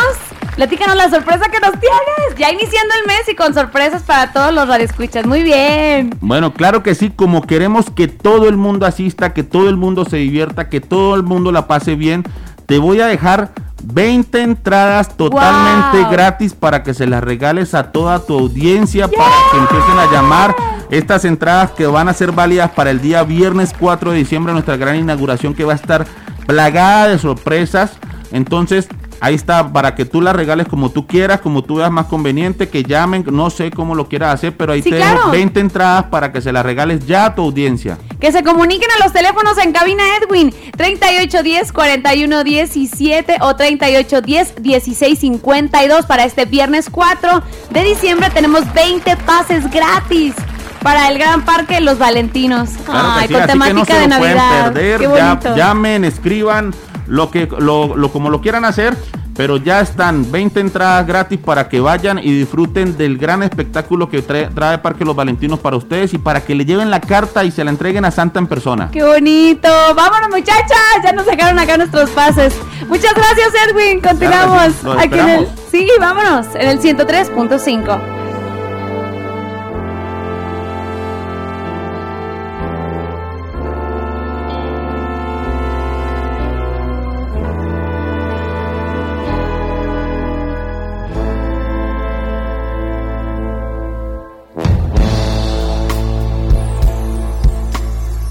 Platícanos la sorpresa que nos tienes. Ya iniciando el mes y con sorpresas para todos los radioescuchas. Muy bien. Bueno, claro que sí, como queremos que todo el mundo asista, que todo el mundo se divierta, que todo el mundo la pase bien, te voy a dejar 20 entradas totalmente Wow. gratis para que se las regales a toda tu audiencia, para que empiecen a llamar estas entradas que van a ser válidas para el día viernes 4 de diciembre, nuestra gran inauguración que va a estar plagada de sorpresas. Entonces, ahí está, para que tú las regales como tú quieras, como tú veas más conveniente, que llamen, no sé cómo lo quieras hacer, pero ahí Sí, te claro. dejo 20 entradas para que se las regales ya a tu audiencia. Que se comuniquen a los teléfonos en cabina Edwin 3810 4117 o 3810 1652 para este viernes 4 de diciembre tenemos 20 pases gratis para el Gran Parque los Valentinos. Claro Ay, sí, con temática no de Navidad. perder, Qué ya- bonito. llamen, escriban lo que lo, lo- como lo quieran hacer, pero ya están 20 entradas gratis para que vayan y disfruten del gran espectáculo que trae, trae Parque Los Valentinos para ustedes y para que le lleven la carta y se la entreguen a Santa en persona. Qué bonito. Vámonos, muchachas. Ya nos sacaron acá nuestros pases. Muchas gracias, Edwin. Continuamos Claro sí, aquí en el. Sí, vámonos. En el 103.5.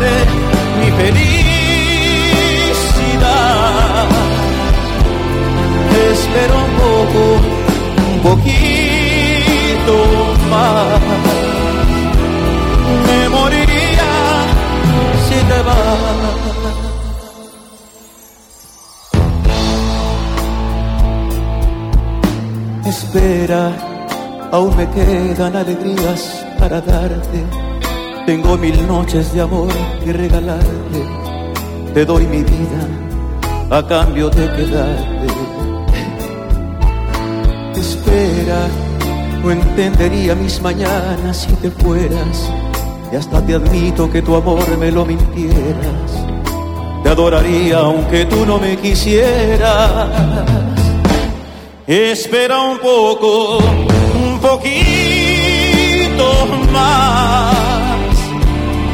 mi felicidad. Espera un poco, un poquito más. Me moriría si te vas. Espera, aún me quedan alegrías para darte. Tengo mil noches de amor que regalarte. Te doy mi vida a cambio de quedarte. Espera, no entendería mis mañanas si te fueras. Y hasta te admito que tu amor me lo mintieras. Te adoraría aunque tú no me quisieras. Espera un poco, un poquito más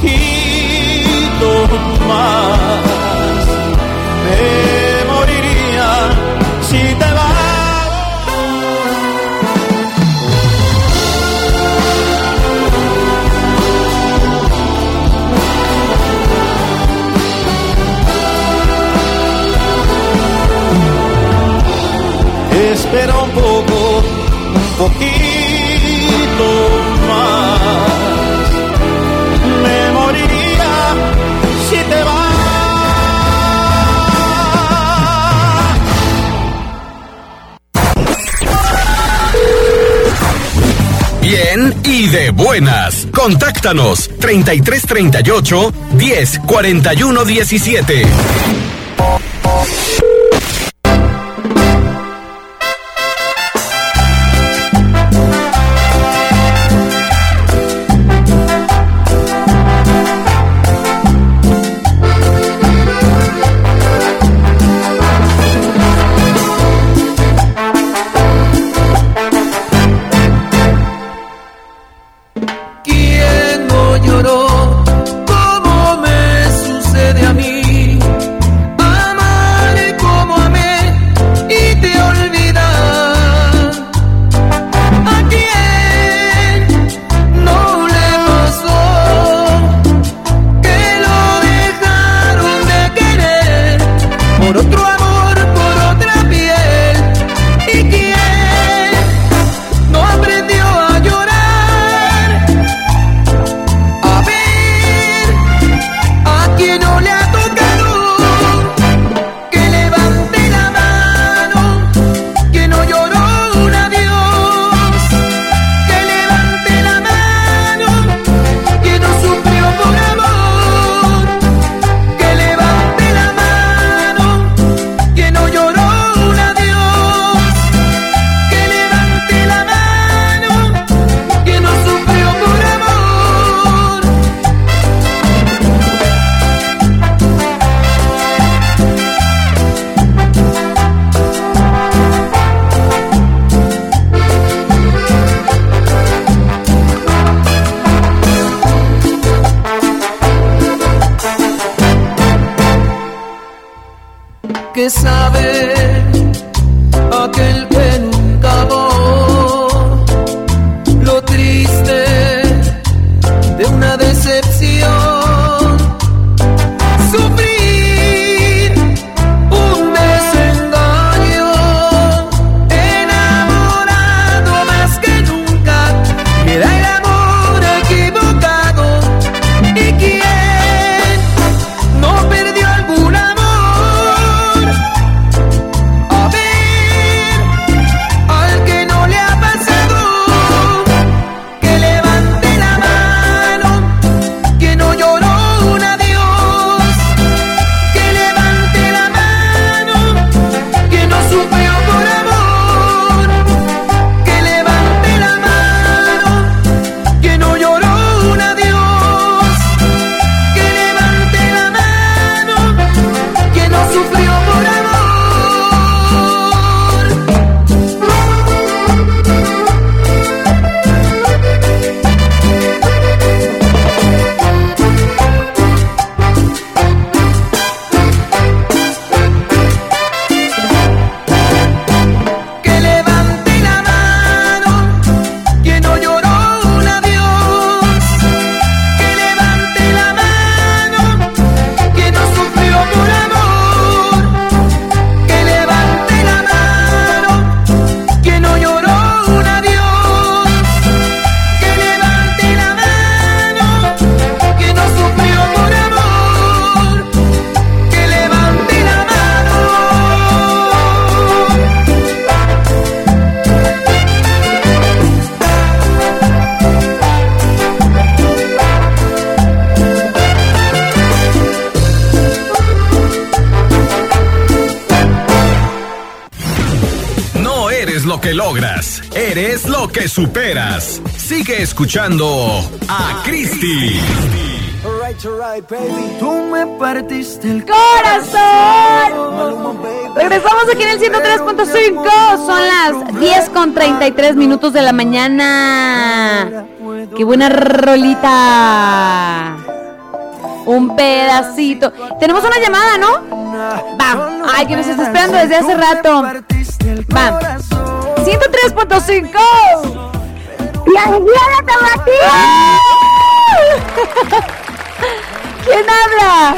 quito más. y de buenas. Contáctanos 3338 10 41 17. Escuchando a Cristi. Alright, alright, baby. Tú me partiste el ¡Corazón! Regresamos aquí en el 103.5. Son las 10 con 33 minutos de la mañana. ¡Qué buena rolita! Un pedacito. Tenemos una llamada, ¿no? Va. Ay, que nos está esperando desde hace rato. Va. 103.5. ¡La alegría de ¿Quién habla?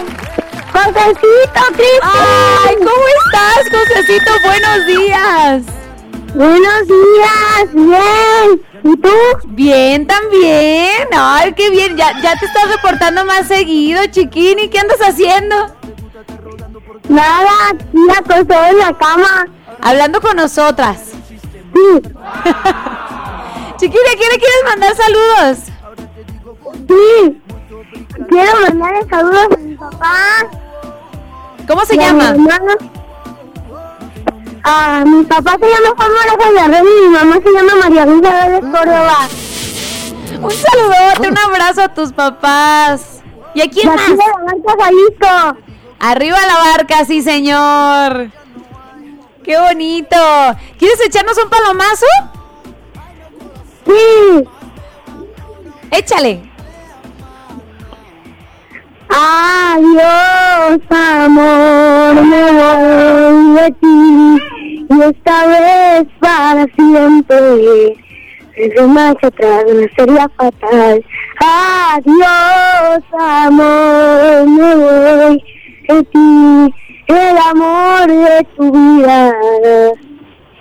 Josecito, Cristi. Ay, ¿cómo estás, Josecito? Buenos días. Buenos días, bien. ¿Y tú? Bien, también. Ay, qué bien. Ya, ya te estás reportando más seguido, chiquini. ¿Qué andas haciendo? Nada, aquí acostado en la cama. Hablando con nosotras. Sí. Chiquini, ¿a quién le quieres mandar saludos? Sí. Quiero mandarle saludos a mi papá. ¿Cómo se llama? mi. Ah, mi papá se llama Juan Villarreal y mi mamá se llama María Luisa Vélez Córdoba. Un saludote, un abrazo a tus papás. ¿Y a quién más? de la Barca, Jalisco. Arriba la barca, sí, señor. Qué bonito. ¿Quieres echarnos un palomazo? Sí. Échale. Adiós, amor, me voy de ti. Y esta vez para siempre. Desde marcha atrás sería fatal. Adiós, amor, me voy de ti. El amor de tu vida.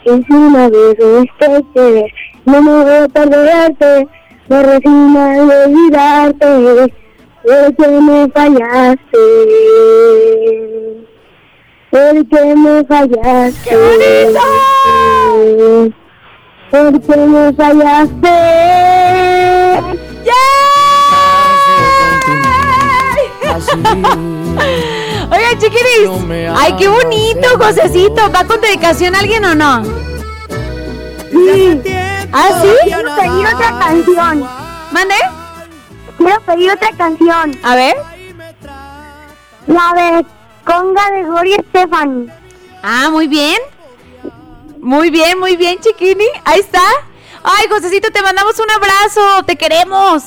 Es una vez este querer. No me voy a perderte. Me resigna de olvidarte. Porque me fallaste. Porque me fallaste. ¡Qué bonito! Porque me fallaste. Oigan, Ay, qué bonito, Josecito. ¿Va con dedicación a alguien o no? Sí. ¿Ah, sí? Quiero pedir otra canción. ¿Mande? Quiero pedir otra canción. A ver. La de Conga de Gloria Estefan. Ah, muy bien. Muy bien, muy bien, chiquini. Ahí está. Ay, Josecito, te mandamos un abrazo. Te queremos.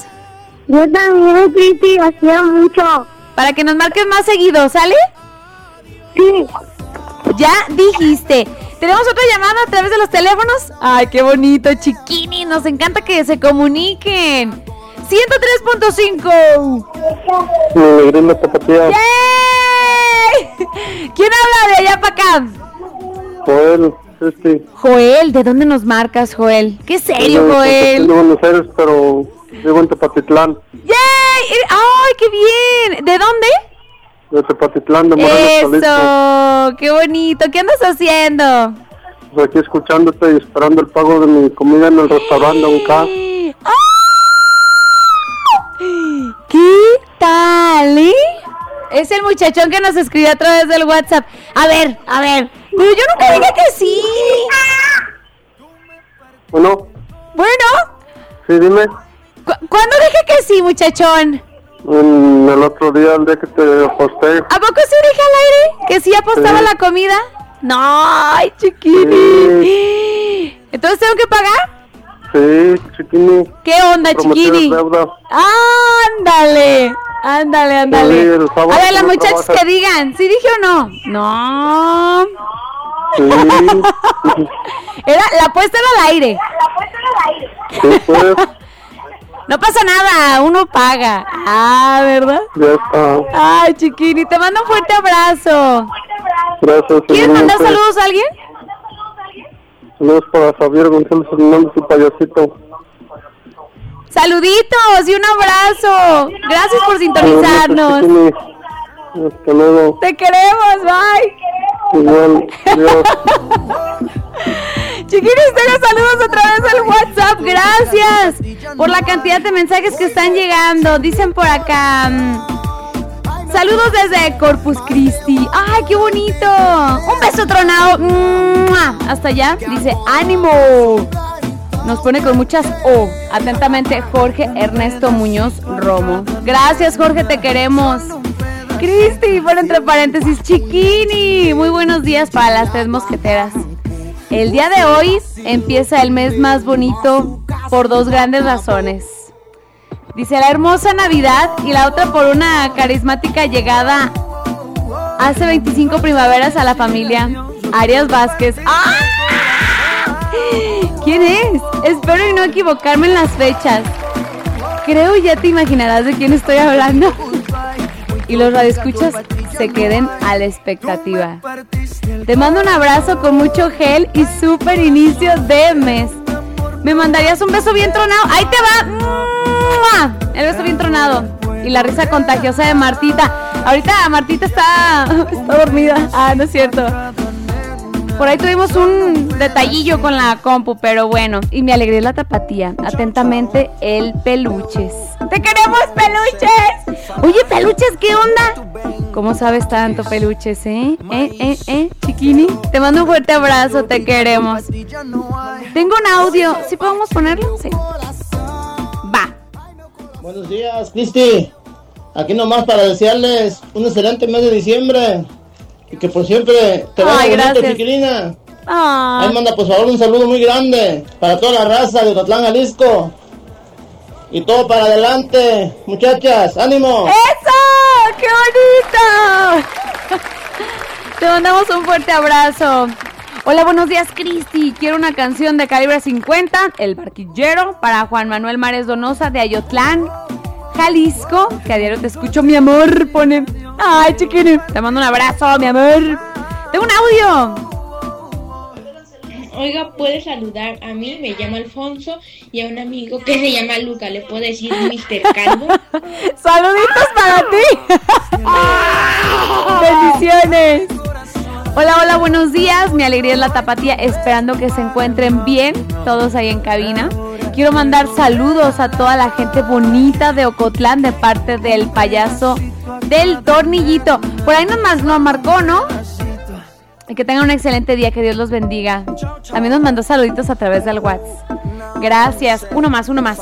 Yo también, Cristi, las quiero mucho. Para que nos marques más seguido, ¿sale? Sí. Ya dijiste. ¿Tenemos otra llamada a través de los teléfonos? Ay, qué bonito, chiquini. Nos encanta que se comuniquen. 103.5. Mi grinda tapatía, ¡Yay! ¿Quién habla de allá para acá? Joel, este. Joel, ¿de dónde nos marcas, Joel? Qué serio, de Joel. Buenos Aires, pero vivo en Tepatitlán. ¡Yay! ¡Ay, qué bien! ¿De dónde? De Tepatitlán, de Morelos. Eso, qué bonito. ¿Qué andas haciendo? Pues aquí escuchándote y esperando el pago de mi comida en el restaurante acá. ¿Qué tal, eh? Es el muchachón que nos escribió a través del WhatsApp. A ver, a ver. Pero yo nunca dije que sí. Bueno, Bueno, sí, dime. ¿cu- ¿cuándo dije que sí, muchachón? En el otro día, el día que te aposté. ¿A poco sí dije al aire que sí apostaba Sí. la comida? No, ay, chiquini. Entonces tengo que pagar. Sí, chiquini. ¿Qué onda, chiquini? deuda. Ándale, ándale, ándale. Sí, el sábado A ver, las no muchachas que digan, ¿sí dije o no? No. Sí, Era, la apuesta era al aire. sí, pues, No pasa nada, uno paga. Ah, ¿verdad? ya está. Ay, chiquini, te mando un fuerte abrazo. Gracias. ¿Quieres mandar igualmente. saludos a alguien? Saludos para Javier González Hernández y Payasito. Saluditos y un abrazo. Gracias por sintonizarnos. Hasta luego. Te queremos, bye. Igual. Adiós. Chiquinis, tengo saludos a través del WhatsApp. Gracias por la cantidad de mensajes que están llegando. Dicen por acá. Saludos desde Corpus Christi. ¡Ay, qué bonito! Un beso tronado. ¡Mua! Hasta allá. Dice, ánimo. Nos pone con muchas O. Atentamente, Jorge Ernesto Muñoz Romo. Gracias, Jorge, te queremos. Cristi, por entre paréntesis, Chiquini. Muy buenos días para las tres mosqueteras. El día de hoy empieza el mes más bonito por dos grandes razones. Dice la hermosa Navidad y la otra por una carismática llegada hace 25 primaveras a la familia Arias Vázquez. ¡Ah! ¿Quién es? Espero y no equivocarme en las fechas. Creo ya te imaginarás de quién estoy hablando. Y los radioescuchas se queden a la expectativa. Te mando un abrazo con mucho gel y súper inicio de mes. ¿Me mandarías un beso bien tronado? ¡Ahí te va! El beso bien tronado. Y la risa contagiosa de Martita. Ahorita Martita está, está dormida. Ah, no es cierto. Por ahí tuvimos un detallillo con la compu, pero bueno. Y me alegré la tapatía. Atentamente, el peluches. ¡Te queremos, peluches! Oye, peluches, ¿qué onda? ¿Cómo sabes tanto, peluches, eh? ¿Eh, eh, eh? Chiquini, te mando un fuerte abrazo, te queremos. Tengo un audio. ¿Sí podemos ponerlo? Sí. Va. Buenos días, Cristi. Aquí nomás para desearles un excelente mes de diciembre. Y que por siempre te vaya Ay, bonito, gracias. chiquilina. Ah. Ahí manda por favor un saludo muy grande para toda la raza de Otatlán, Jalisco. Y todo para adelante, muchachas, ánimo. ¡Eso! ¡Qué bonito! Te mandamos un fuerte abrazo. Hola, buenos días, Cristi. Quiero una canción de calibre 50, El Barquillero, para Juan Manuel Mares Donosa de Ayotlán, Jalisco. Que a diario te escucho, mi amor. Pone. Ay, chiquini. Te mando un abrazo, mi amor. Tengo un audio. Oiga, puede saludar a mí, me llamo Alfonso, y a un amigo que se llama Luca, ¿le puedo decir Mr. Calvo? Saluditos para ti. Bendiciones. Hola, hola, buenos días. Mi alegría es la tapatía, esperando que se encuentren bien todos ahí en cabina. Quiero mandar saludos a toda la gente bonita de Ocotlán de parte del payaso del tornillito. Por ahí nos, mas- nos marcó, ¿no? Que tengan un excelente día, que Dios los bendiga. También nos mandó saluditos a través del WhatsApp. Gracias. Uno más, uno más.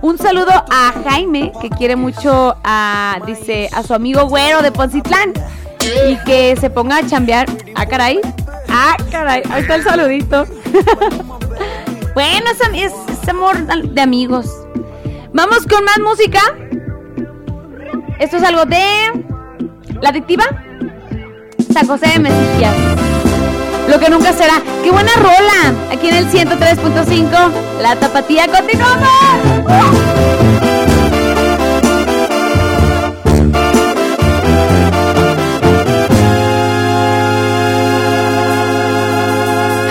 Un saludo a Jaime, que quiere mucho a, dice, a su amigo güero de Poncitlán. Y que se ponga a chambear. Ah, caray. Ah, caray. Ahí está el saludito. bueno, es- es amor de amigos. Vamos con más música. Esto es algo de la adictiva. San José de Mesías. Lo que nunca será. ¡Qué buena rola! Aquí en el 103.5, la tapatía continuamos.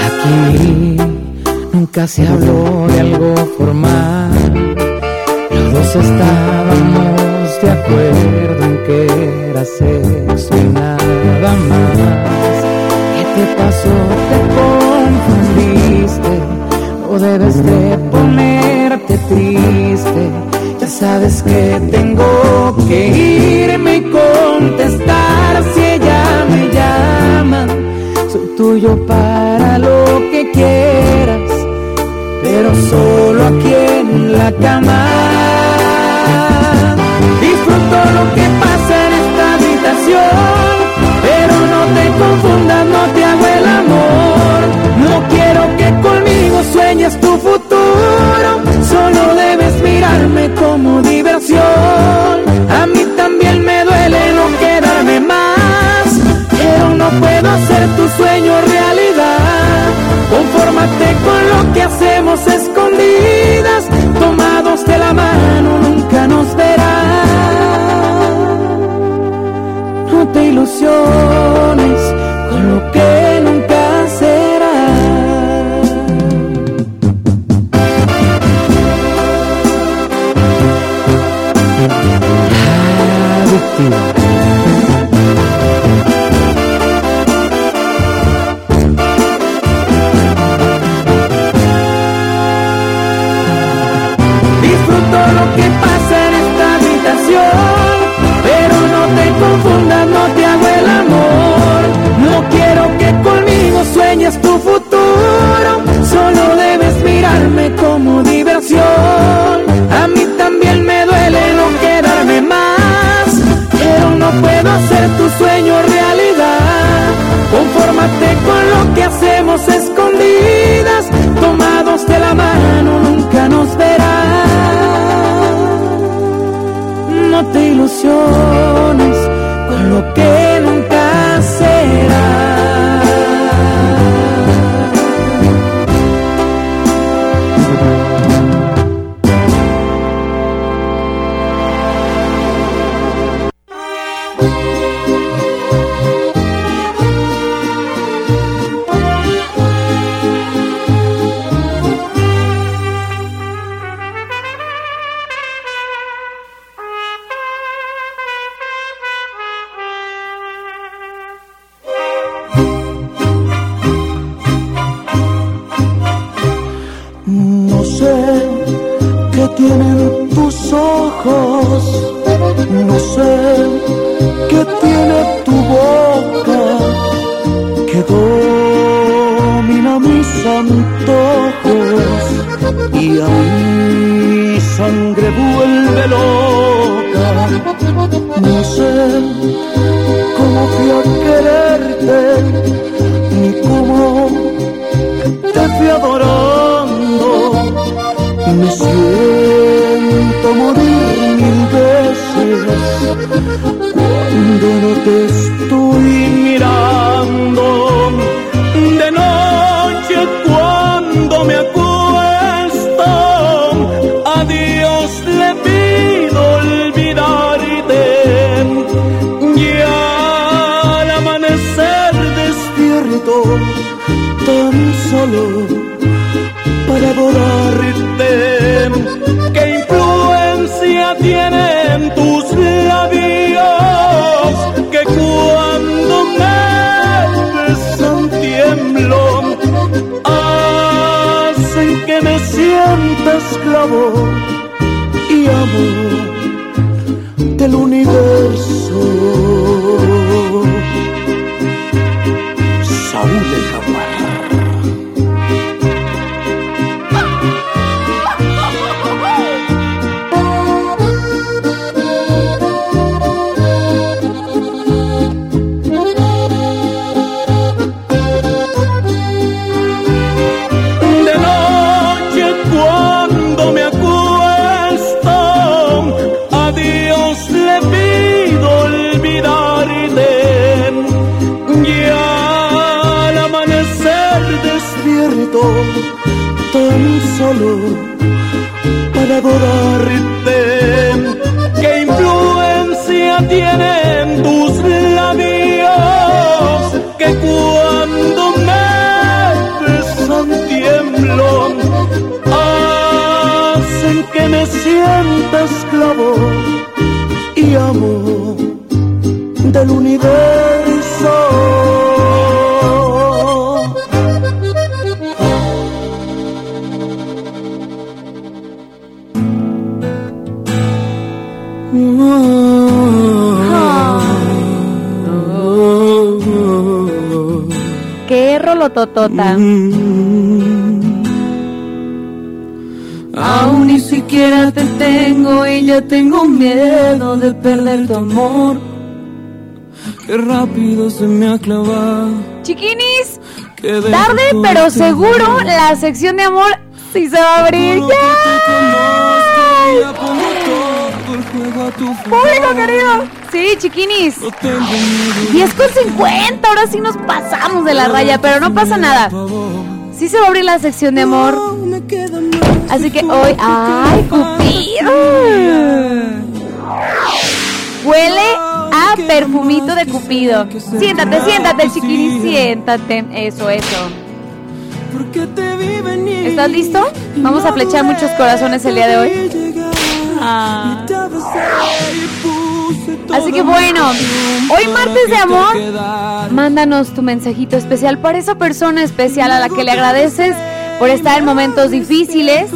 Aquí nunca se habló de algo formal. Los dos estábamos de acuerdo en que era sexo nada más. ¿Qué te pasó? Te confundiste. No debes de ponerte triste. Ya sabes que tengo que irme y contestar si ella me llama. Soy tuyo para lo que quieras, pero solo aquí en la cama. Disfruto lo que sueñes tu futuro, solo debes mirarme como diversión. A mí también me duele no quedarme más, pero no puedo hacer tu sueño realidad. Confórmate con lo que hacemos escondidas, tomados de la mano nunca nos verán. No te ilusiones con lo que Disfruto lo que pasa en esta habitación, lo que hacemos escondidas, tomados de la mano, nunca nos verán. No te ilusiones con lo que Rolototota. Aún ni siquiera te tengo y ya tengo miedo de perder tu amor. Qué rápido se me ha clavado. Chiquinis, tarde pero seguro la sección de amor sí se va a abrir. ¡Ya! Público querido. Sí, chiquinis. No tengo miedo 10 con 50. Ahora sí nos pasamos de la raya, pero no pasa nada. Sí se va a abrir la sección de amor. Así que hoy. ¡Ay, Cupido! Huele a perfumito de Cupido. Siéntate, siéntate, chiquini, siéntate. Eso, eso. ¿Estás listo? Vamos a flechar muchos corazones el día de hoy. Ah. Así que bueno, hoy martes de amor, mándanos tu mensajito especial para esa persona especial a la que le agradeces por estar en momentos difíciles,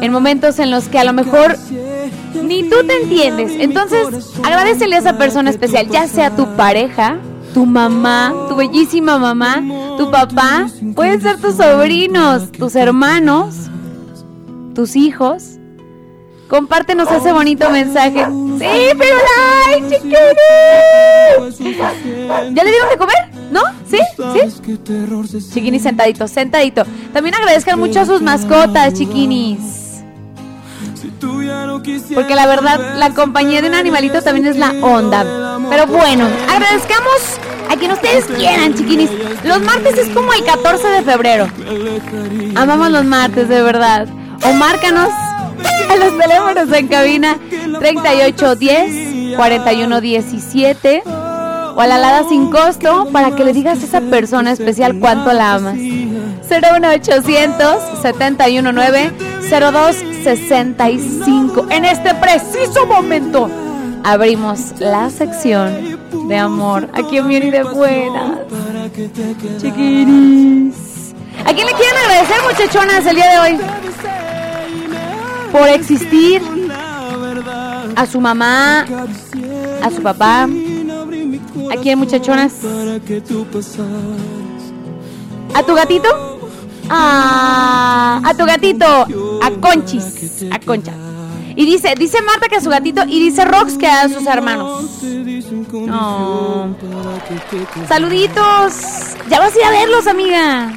en momentos en los que a lo mejor ni tú te entiendes. Entonces, agradecele a esa persona especial, ya sea tu pareja, tu mamá, tu bellísima mamá, tu papá, pueden ser tus sobrinos, tus hermanos, tus hijos. Compártenos ese bonito mensaje. Sí, pero like, chiquinis. ¿Ya le dieron de comer? ¿No? ¿Sí? ¿Sí? Chiquinis sentadito, sentadito. También agradezcan mucho a sus mascotas, chiquinis. Porque la verdad, la compañía de un animalito también es la onda. Pero bueno, agradezcamos a quien ustedes quieran, chiquinis. Los martes es como el 14 de febrero. Amamos los martes, de verdad. O márcanos a los teléfonos en cabina 3810 4117 o a la alada sin costo para que le digas a esa persona especial cuánto la amas. 01800 719 0265. En este preciso momento abrimos la sección de amor aquí en Bien y de Buenas. Chiquiris. ¿A quién le quieren agradecer, muchachonas, el día de hoy? Por existir. A su mamá, a su papá. ¿A quién, muchachonas? ¿A tu gatito? Ah, a tu gatito, a Conchis, a Concha. Y dice, dice Marta que a su gatito y dice Rox que a sus hermanos. No. Saluditos. Ya vas a ir a verlos, amiga.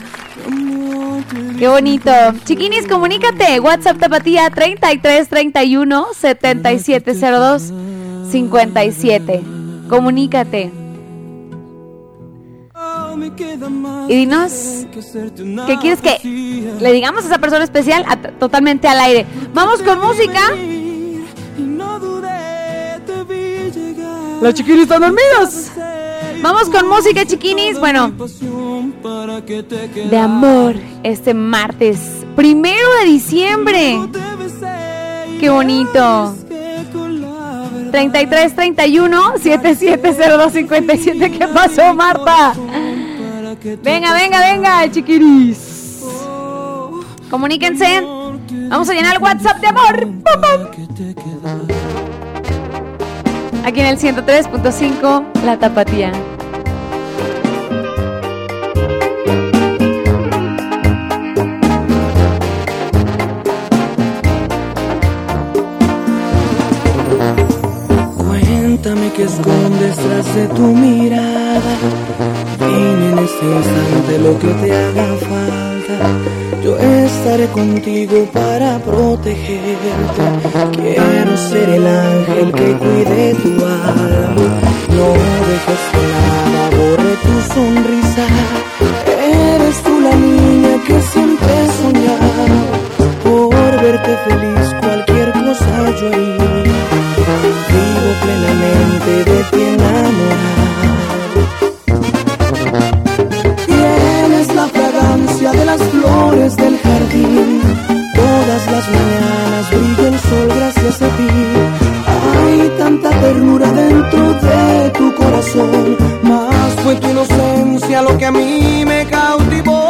Qué bonito. Chiquinis, comunícate. WhatsApp Tapatía 3331 7702 57. Comunícate. Y dinos, ¿qué quieres que le digamos a esa persona especial totalmente al aire? Vamos con música. Los chiquinis están dormidos. Vamos con música, chiquinis. Bueno, de amor este martes, primero de diciembre. Qué bonito. 33 31 7702 57. ¿Qué pasó, Marta? Venga, venga, venga, chiquiris. Comuníquense. Vamos a llenar el WhatsApp de amor. Pum, pum. Aquí en el 103.5, La Tapatía. Cuéntame qué escondes tras de tu mirada. Dime en este instante lo que te haga falta. Yo estaré contigo para protegerte. Quiero ser el ángel que cuide tu alma. No dejes que nada borre tu sonrisa. Eres tú la niña que siempre he soñado. Por verte feliz, cualquier cosa yo haría. Vivo plenamente de ti enamorado. Flores del jardín. Todas las mañanas brilla el sol gracias a ti. Hay tanta ternura dentro de tu corazón. Más fue tu inocencia lo que a mí me cautivó.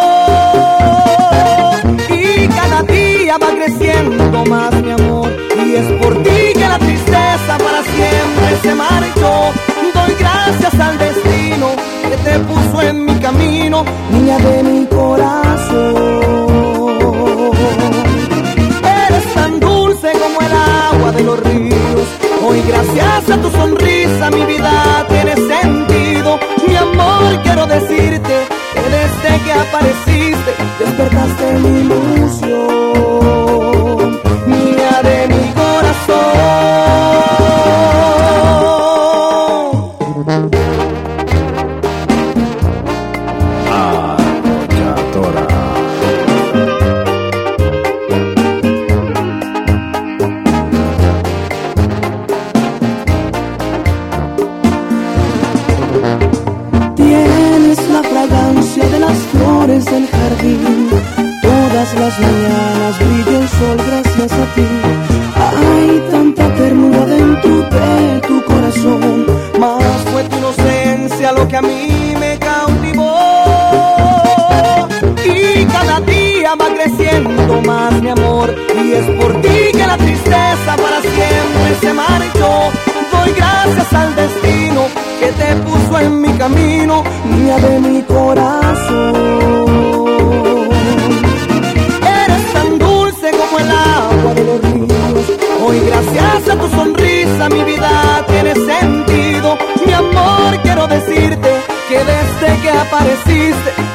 Y cada día va creciendo más mi amor. Y es por ti que la tristeza para siempre se marchó. Doy gracias al destino que te puso en mi camino, niña de mi corazón. Eres tan dulce como el agua de los ríos. Hoy gracias a tu sonrisa mi vida tiene sentido. Mi amor quiero decirte que desde que apareciste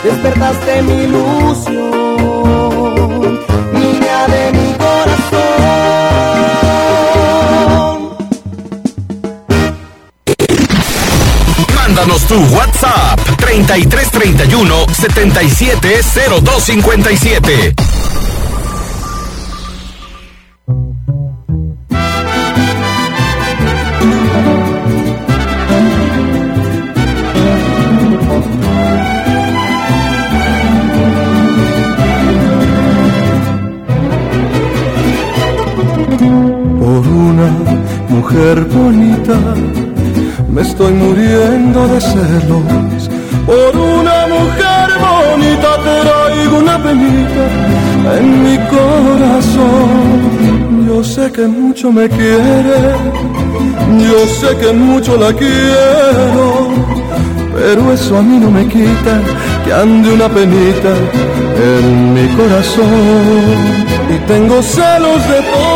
despertaste mi ilusión, niña de mi corazón. Mándanos tu WhatsApp 3331 770257. Mujer bonita me estoy muriendo de celos. Por una mujer bonita traigo una penita en mi corazón. Yo sé que mucho me quiere, yo sé que mucho la quiero, pero eso a mí no me quita que ande una penita en mi corazón. Y tengo celos de todos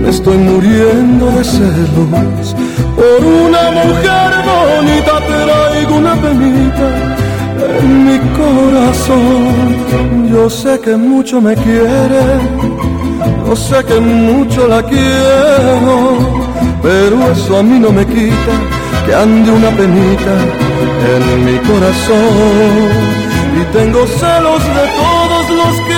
me estoy muriendo de celos. Por una mujer bonita traigo una penita en mi corazón. Yo sé que mucho me quiere, yo sé que mucho la quiero, pero eso a mí no me quita que ande una penita en mi corazón. Y tengo celos de todos los que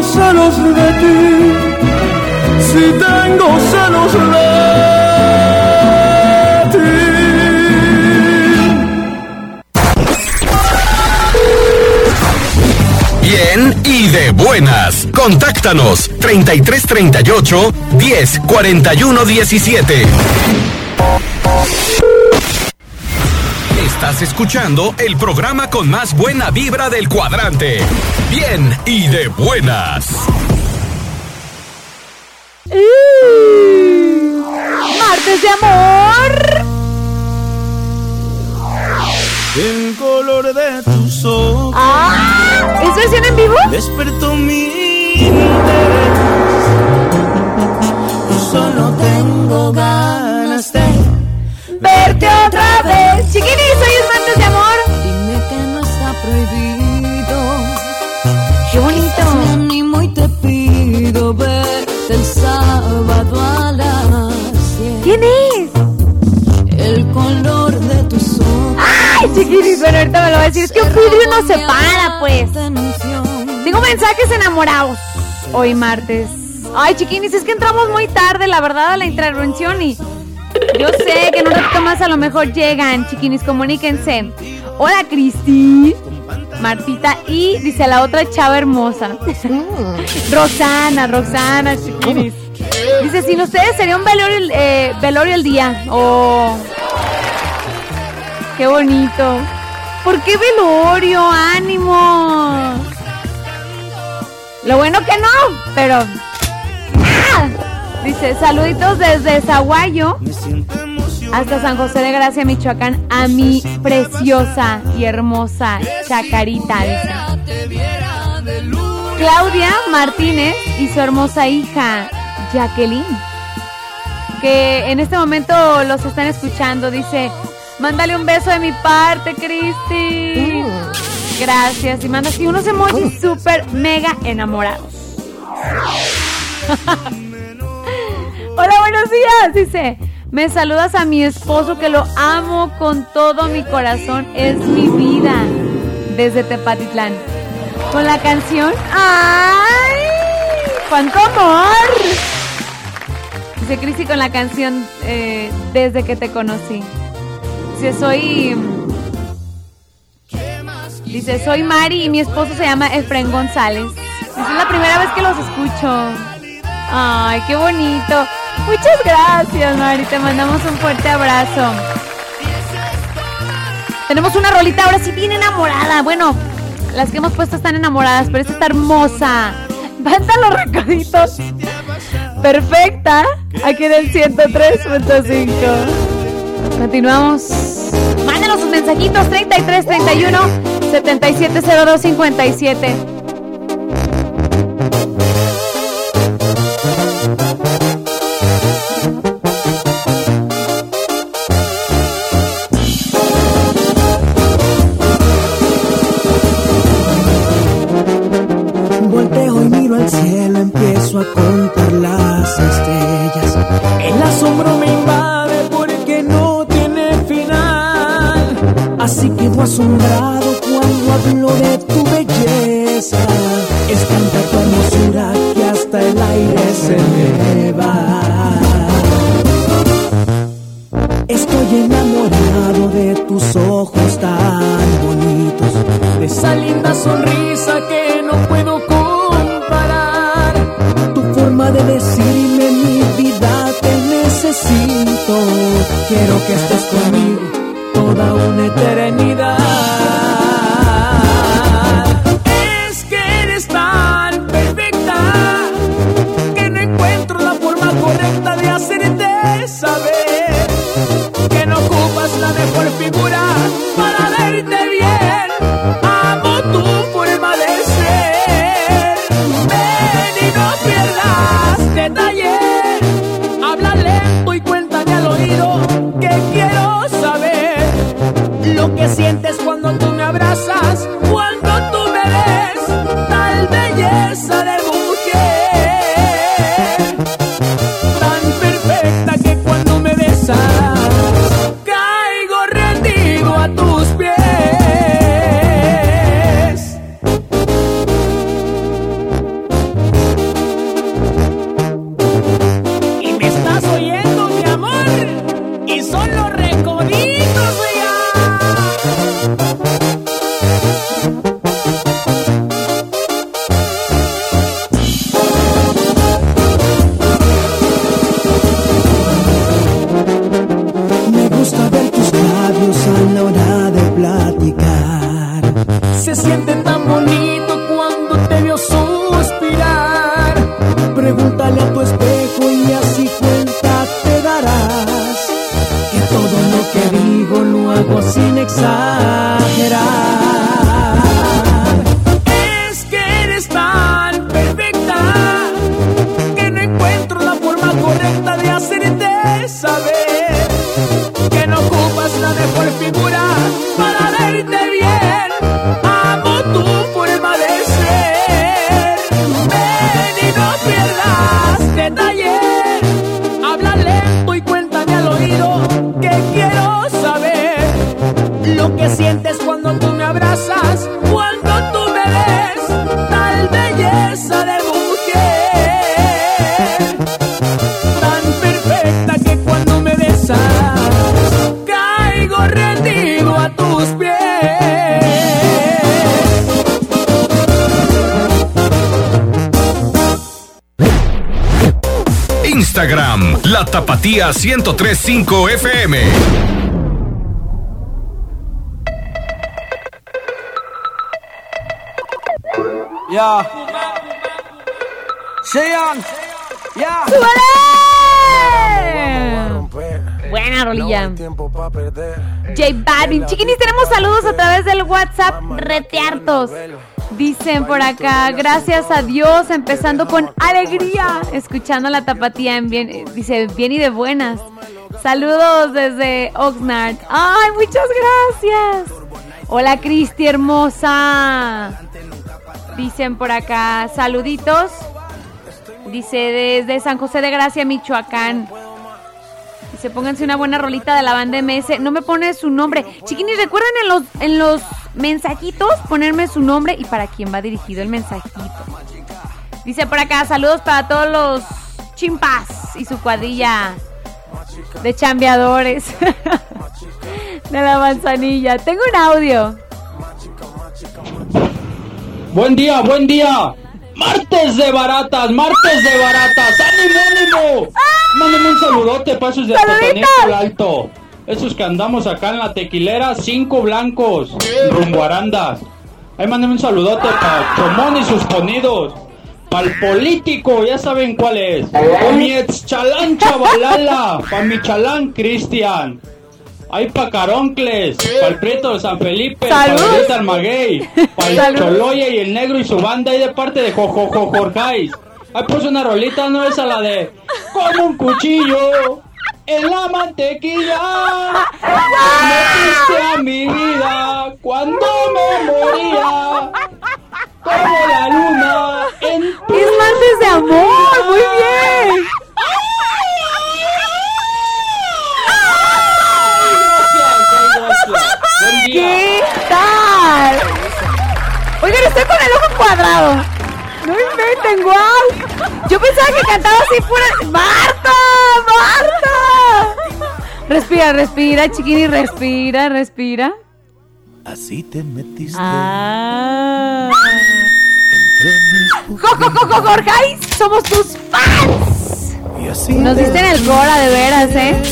tengo celos de ti, si tengo celos de ti. Bien y de buenas. Contáctanos 3338 10 41 17. Estás escuchando el programa con más buena vibra del cuadrante. Bien y de buenas. Martes de amor. El color de tus ojos. Ah, ¿es versión en vivo? Despertó decir. Es que un vidrio nos separa, pues. Tengo mensajes enamorados. Hoy martes. Ay, chiquinis, es que entramos muy tarde, la verdad, a la intervención y yo sé que en un ratito más a lo mejor llegan. Chiquinis, comuníquense. Hola, Cristi. Martita y dice la otra chava hermosa. Rosana, Rosana, chiquinis. Dice, sin ustedes sería un velorio, el- eh, velorio el día. Oh. Qué bonito. ¿Por qué velorio? ¡Ánimo! Lo bueno que no, pero. ¡Ah! Dice, saluditos desde Zaguayo hasta San José de Gracia, Michoacán, a mi preciosa y hermosa Chacarita. dice. Claudia Martínez y su hermosa hija Jacqueline, que en este momento los están escuchando, dice, mándale un beso de mi parte, Cristi. Gracias, y manda así unos emojis súper mega enamorados. Hola, buenos días, dice. Me saludas a mi esposo que lo amo con todo mi corazón. Es mi vida. Desde Tepatitlán. Con la canción. ¡Ay! ¡Cuánto amor! Dice Cristi con la canción eh, Desde que te conocí. Dice, soy. Dice, soy Mari y mi esposo se llama Efren González. Dice, es la primera vez que los escucho. Ay, qué bonito. Muchas gracias, Mari. Te mandamos un fuerte abrazo. Tenemos una rolita ahora sí bien enamorada. Bueno, las que hemos puesto están enamoradas, pero esta está hermosa. Banda los recoditos. Perfecta. Aquí en el 103.5. Continuamos. Sus mensajitos 33 31 y Tapatía 1035 FM. Ya. Sean. Ya. Buena rolilla. J Balvin. Chiquinis, tenemos saludos a través del WhatsApp Reteartos. Dicen por acá, gracias a Dios, empezando con alegría, escuchando la tapatía en bien, dice, bien y de buenas. Saludos desde Oxnard. Ay, muchas gracias. Hola Cristi hermosa. Dicen por acá, saluditos. Dice desde San José de Gracia, Michoacán. Dice, pónganse una buena rolita de la banda MS. No me pone su nombre. Chiquinis, recuerden en los, en los mensajitos ponerme su nombre y para quién va dirigido el mensajito. Dice por acá, saludos para todos los chimpas y su cuadrilla de chambeadores de la manzanilla. Tengo un audio. Buen día, buen día. Martes de baratas, martes de baratas. ¡Ánimo, ánimo! Mándame un saludote para esos de al Alto. Esos que andamos acá en la tequilera, cinco blancos, rumbo Arandas. Ahí mándame un saludote para Chomón y sus ponidos. Para el político, ya saben cuál es. Pa' mi ex chalán chavalala. Para mi chalán Cristian. Hay pa' Caroncles, para el Prieto de San Felipe, para ¡Salud! el Armaguey, para el ¡Salud! Choloya y el Negro y su banda, y de parte de Jojo Jorjais. Ahí pues una rolita, no esa la de Con un cuchillo en la mantequilla metiste a mi vida cuando me moría como la luna en Es martes de amor, muy bien. ¿Qué tal? Oigan, estoy con el ojo cuadrado. No inventen, guau. Yo pensaba que cantaba así fuera. ¡Marta! ¡Marta! Respira, respira, chiquini, respira, respira. Así te metiste. Ah. ¡Jojo, jojo, Jorjais! ¡Somos tus fans! Y así Nos diste en el Cora, de veras, ¿eh?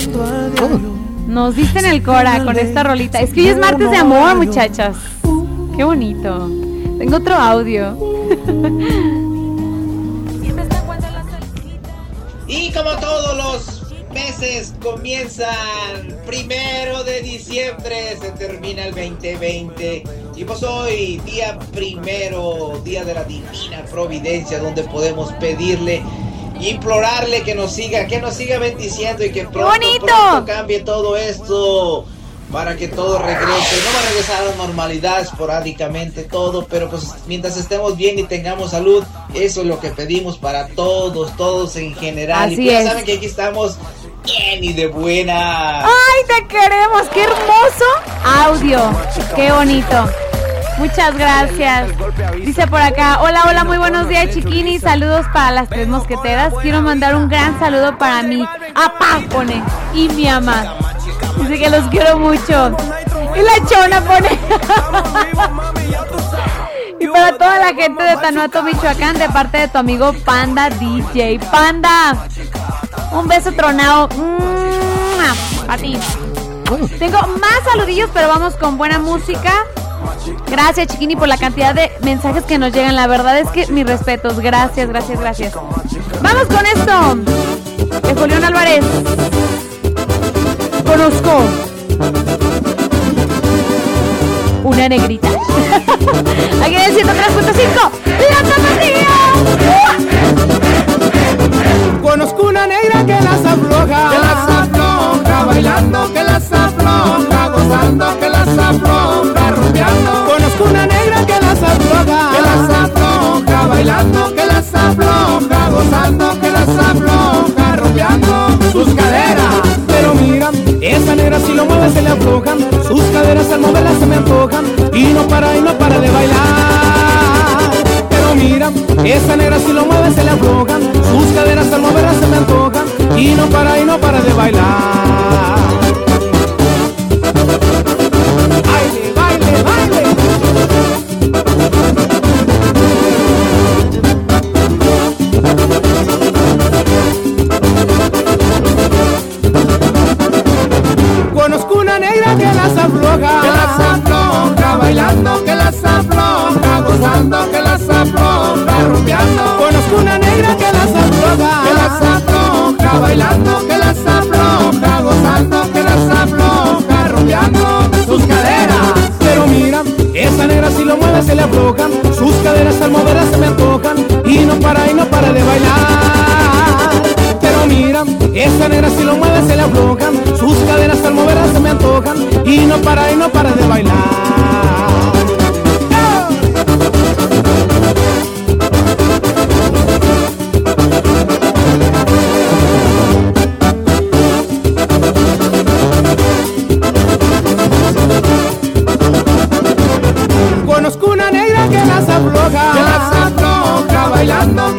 Nos diste en el Cora con esta rolita. Es que hoy es martes de amor, muchachas. Qué bonito. Tengo otro audio. Y como todos meses comienzan primero de diciembre, se termina el 2020. Y pues hoy, día primero, día de la divina providencia, donde podemos pedirle implorarle que nos siga, que nos siga bendiciendo y que pronto, pronto cambie todo esto para que todo regrese. No va a regresar a la normalidad esporádicamente todo, pero pues mientras estemos bien y tengamos salud, eso es lo que pedimos para todos, todos en general. Así y pues ya es. saben que aquí estamos bien y de buena. ¡Ay, te queremos! ¡Qué hermoso audio! ¡Qué bonito! Muchas gracias. Dice por acá, hola, hola, muy buenos días, chiquini. Saludos para las tres mosqueteras. Quiero mandar un gran saludo para mi papá, pone, y mi mamá. Dice que los quiero mucho. Y la chona pone. y para toda la gente de Tanuato, Michoacán, de parte de tu amigo Panda DJ. Panda, un beso tronado. A ti. Tengo más saludillos, pero vamos con buena música. Gracias, Chiquini, por la cantidad de mensajes que nos llegan. La verdad es que mis respetos. Gracias, gracias, gracias. Vamos con esto. De Julián Álvarez. Conozco una negrita. Aquí en el 103.5. ¡La zapatilla! Conozco una negra que las afloja, que las afloja, bailando, que las afloja, gozando, que las afloja, rumbeando. Conozco una negra que las afloja, que las afloja, bailando, que las afloja, gozando, que las afloja, rumbeando. Sus caderas, pero mira, esa negra si lo mueve se le aflojan, sus caderas al moverlas se me antojan y no para y no para de bailar. Mira, esa negra si lo mueve se le aflojan, sus caderas al moverlas se me antojan y no para y no para de bailar. para y no para de bailar. Conozco una negra que las afloja, que las afloja bailando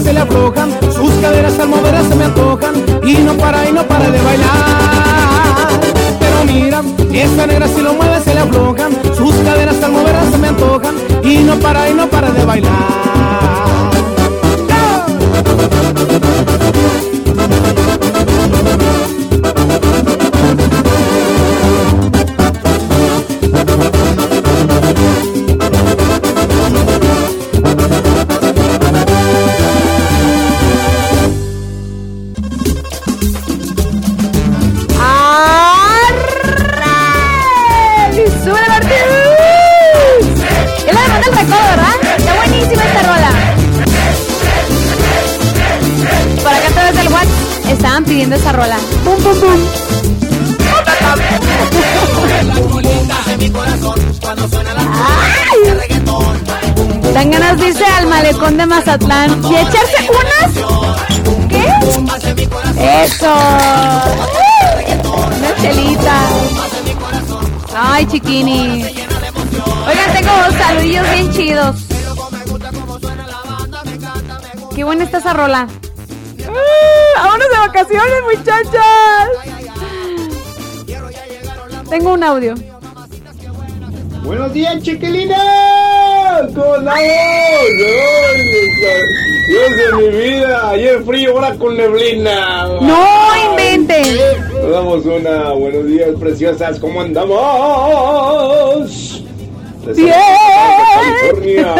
se le aflojan, sus caderas al moverse se me antojan y no para y no para de bailar. Pero mira, esta negra si lo mueve se le aflojan, sus caderas al moverse se me antojan y no para y no para de bailar. Malecón de Mazatlán y echarse unas. ¿Qué? Eso. Una chelita. Ay, chiquini. Oigan, tengo saludillos bien chidos. Qué buena está esa rola. ¡Ah! ¡Vámonos de vacaciones, muchachas! Tengo un audio. Buenos días, chiquilina. ¿Cómo andamos? Ay, Dios de mi vida. Ayer frío, ahora con neblina. ¡No inventen! Nos damos una. Buenos días, preciosas. ¿Cómo andamos? Bien. California.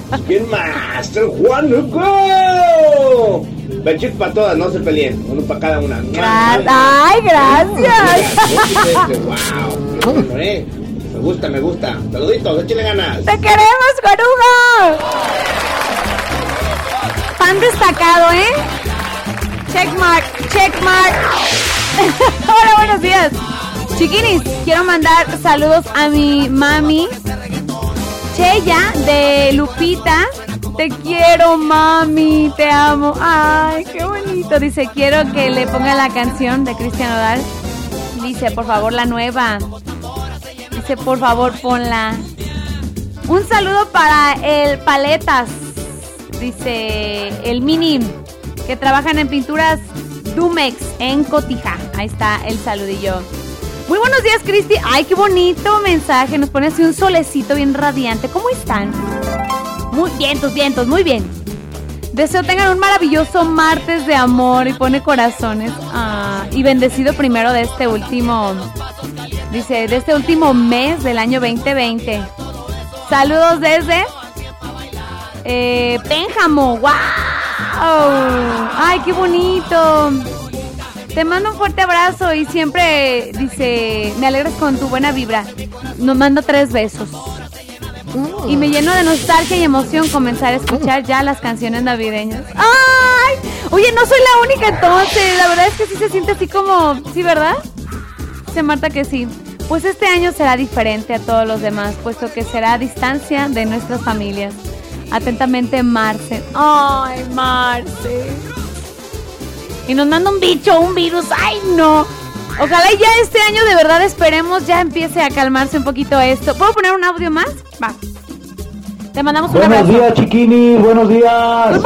¿Quién más? Juan Hugo. Bechitos para todas, no se peleen. Uno para cada una. Gra- ¡Ay, gracias! Wow. Me gusta, me gusta. Saluditos, échale ganas. ¡Te queremos, Coruga! Fan destacado, ¿eh? Checkmark, checkmark. Hola, buenos días. Chiquinis, quiero mandar saludos a mi mami, Cheya, de Lupita. Te quiero, mami, te amo. Ay, qué bonito. Dice, quiero que le ponga la canción de Cristian Odal. Dice, por favor, la nueva. Por favor, ponla. Un saludo para el Paletas. Dice el Mini. Que trabajan en pinturas Dumex en Cotija. Ahí está el saludillo. Muy buenos días, Cristi. Ay, qué bonito mensaje. Nos pone así un solecito bien radiante. ¿Cómo están? Muy vientos, vientos, muy bien. Deseo tengan un maravilloso martes de amor y pone corazones. Ah, y bendecido primero de este último, dice, de este último mes del año 2020. Saludos desde eh, Pénjamo. ¡Wow! ¡Ay, qué bonito! Te mando un fuerte abrazo y siempre, dice, me alegras con tu buena vibra. Nos mando tres besos. Y me lleno de nostalgia y emoción comenzar a escuchar ya las canciones navideñas. ¡Ay! Oye, no soy la única entonces. La verdad es que sí se siente así como... ¿Sí, verdad? Dice Marta que sí. Pues este año será diferente a todos los demás, puesto que será a distancia de nuestras familias. Atentamente, Marce. ¡Ay, Marce! Y nos manda un bicho, un virus. ¡Ay, no! Ojalá y ya este año de verdad esperemos ya empiece a calmarse un poquito esto. ¿Puedo poner un audio más? Va. Te mandamos un Buenos abrazo. días, chiquini, buenos días.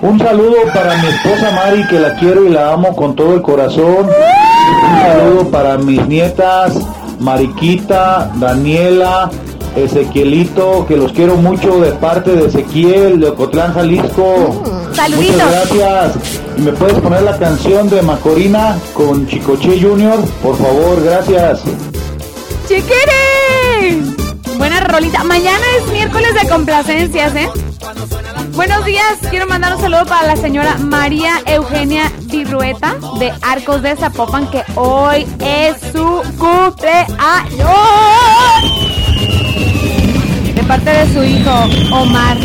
Un saludo para mi esposa Mari, que la quiero y la amo con todo el corazón. Un saludo para mis nietas, Mariquita, Daniela, Ezequielito, que los quiero mucho de parte de Ezequiel, de Ocotlán, Jalisco. Saluditos. Muchas gracias. ¿Y me puedes poner la canción de Macorina con Chicoche Junior? Por favor, gracias. ¡Chiquiri! Buena rolita. Mañana es miércoles de complacencias, ¿eh? Buenos días. Quiero mandar un saludo para la señora María Eugenia Virrueta de Arcos de Zapopan, que hoy es su cumpleaños. De parte de su hijo Omar.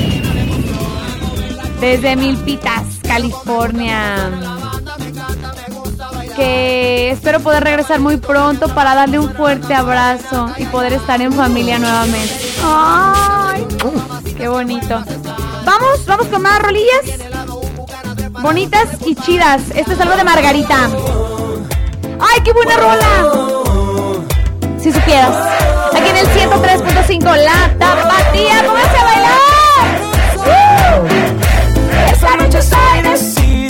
Desde Milpitas, California que espero poder regresar muy pronto para darle un fuerte abrazo y poder estar en familia nuevamente. ¡Ay! ¡Qué bonito! Vamos, vamos con más rolillas. Bonitas y chidas. Este es algo de Margarita. ¡Ay, qué buena rola! Si supieras. Aquí en el 103.5, la tapatía. ¡Pónganse a bailar! Esa noche I decidí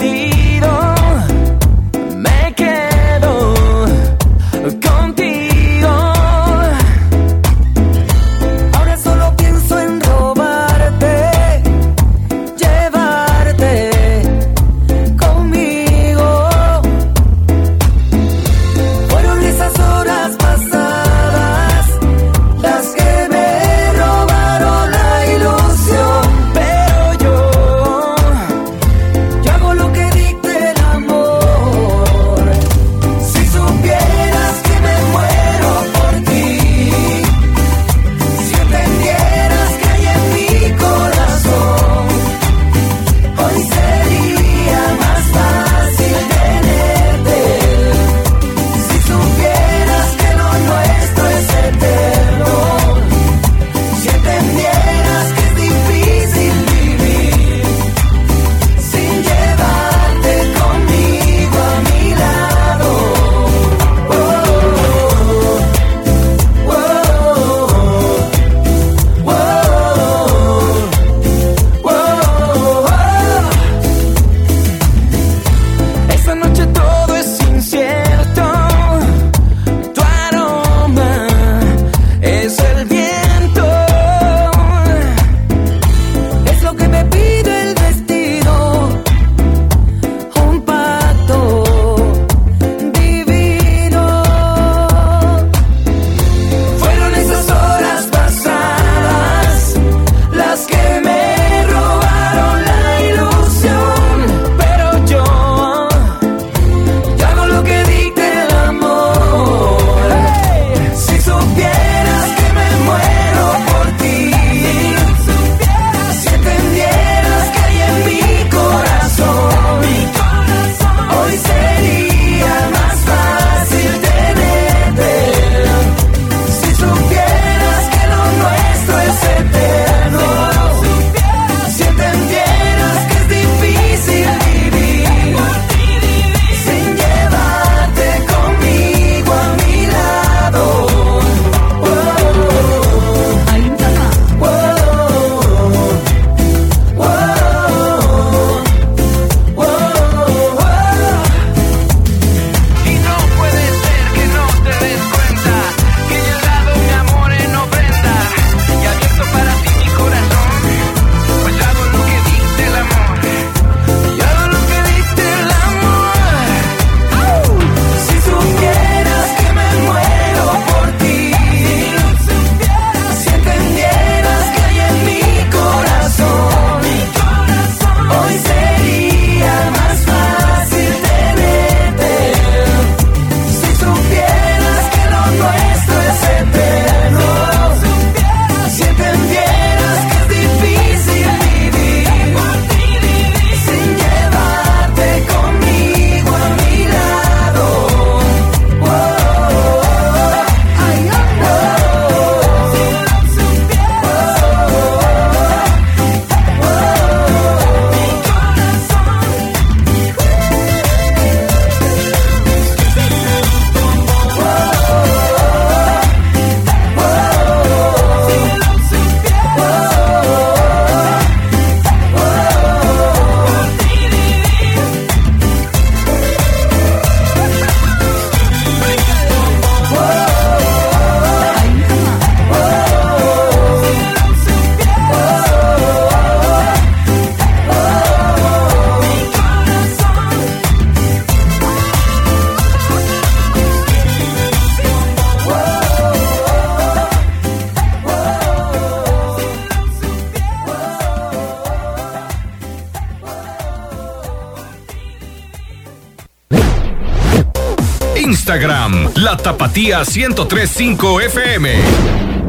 Tapatía 1035 FM.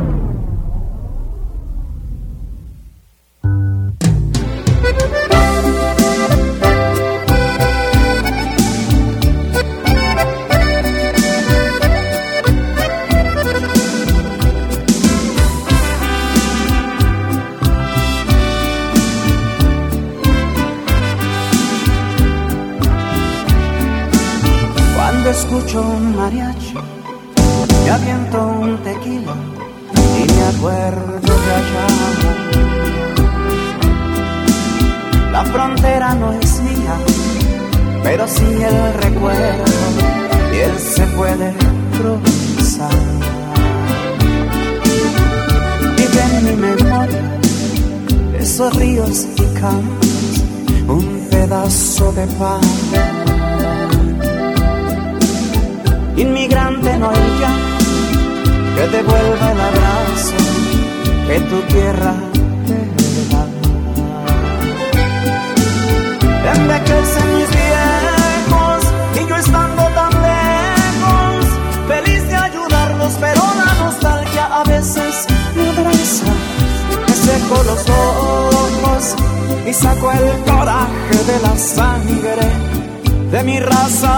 De mi raza.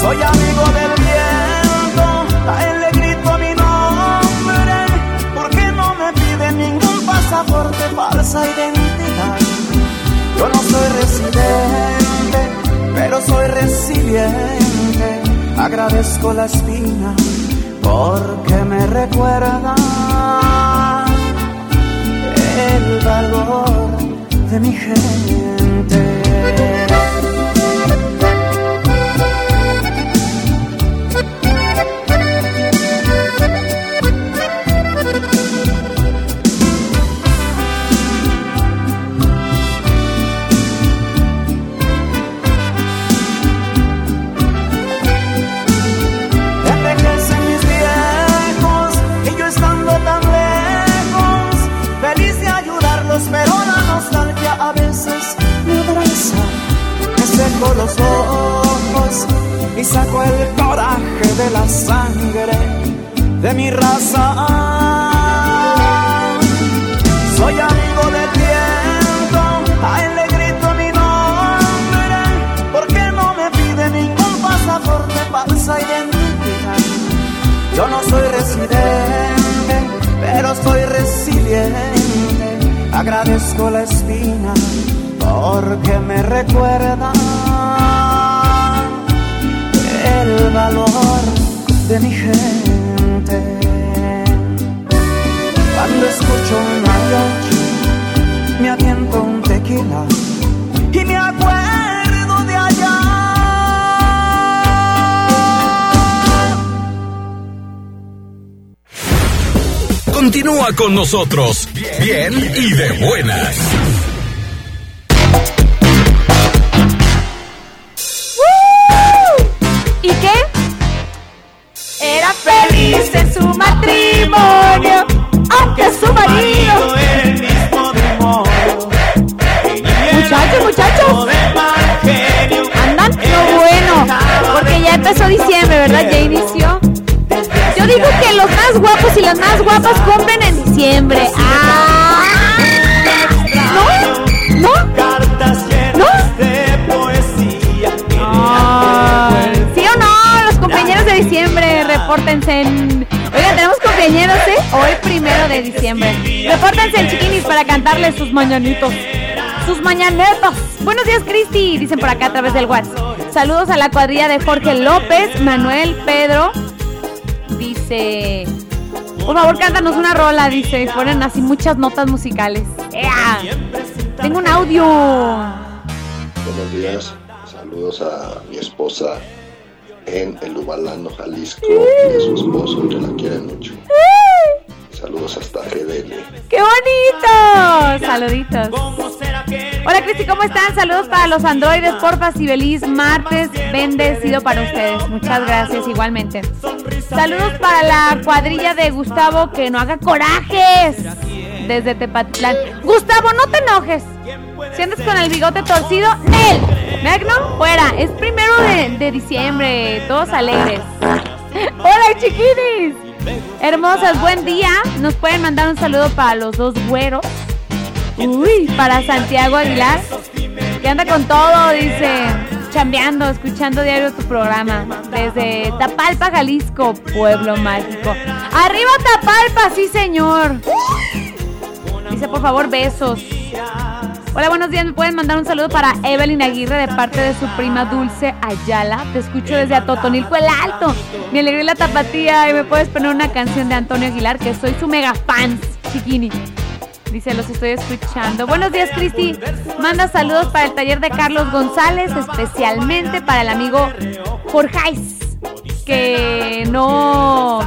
Soy amigo del viento, a él le grito mi nombre, porque no me pide ningún pasaporte, falsa identidad. Yo no soy residente, pero soy resiliente. Agradezco la espina porque me recuerda el valor de mi gente. Ojos y saco el coraje de la sangre de mi raza. Soy amigo del viento, a él le grito mi nombre, porque no me pide ningún pasaporte, falsa identidad. Yo no soy residente, pero soy resiliente. Agradezco la espina porque me recuerda el valor de mi gente. Cuando escucho un mariachi, me aviento un tequila y me acuerdo de allá. Continúa con nosotros, bien y de buenas. Empezó diciembre, ¿verdad? Ya inició. Yo digo que los más guapos y las más guapas compren en diciembre. Ah. ¿No? ¿No? ¿No? ¿Sí o no? Los compañeros de diciembre, repórtense en... Oigan, tenemos compañeros, ¿eh? Hoy primero de diciembre. Repórtense en chiquinis para cantarles sus mañanitos. Sus mañanetas. Buenos días, Cristi, dicen por acá a través del WhatsApp. Saludos a la cuadrilla de Jorge López, Manuel, Pedro. Dice... Por favor, cántanos una rola, dice. Y ponen así muchas notas musicales. ¡Ea! Tengo un audio. Buenos días, saludos a mi esposa en el Ubalano, Jalisco, y a su esposo que la quieren mucho. Saludos hasta GDL. ¡Qué bonito! Saluditos. Hola Cristi, ¿cómo están? Saludos para los androides, porfa, y martes bendecido para ustedes. Muchas gracias, igualmente. Saludos para la cuadrilla de Gustavo, que no haga corajes. desde Tepatitlán. Gustavo, no te enojes. Si andas con el bigote torcido, ¡Nel! Magno, fuera. Es primero de, de diciembre, todos alegres. ¡Hola, chiquinis! Hermosas, buen día. Nos pueden mandar un saludo para los dos güeros. Uy, para Santiago Aguilar, que anda con todo, dice, chambeando, escuchando diario tu programa. Desde Tapalpa, Jalisco, pueblo mágico. ¡Arriba Tapalpa, sí señor! Dice, por favor, besos. Hola, buenos días. Me pueden mandar un saludo para Evelyn Aguirre de parte de su prima Dulce Ayala. Te escucho desde Atotonilco el Alto. Me alegré la tapatía y me puedes poner una canción de Antonio Aguilar, que soy su mega fan, chiquini. Dice, los estoy escuchando. Buenos días, Cristi. Manda saludos para el taller de Carlos González, especialmente para el amigo Jorge, que no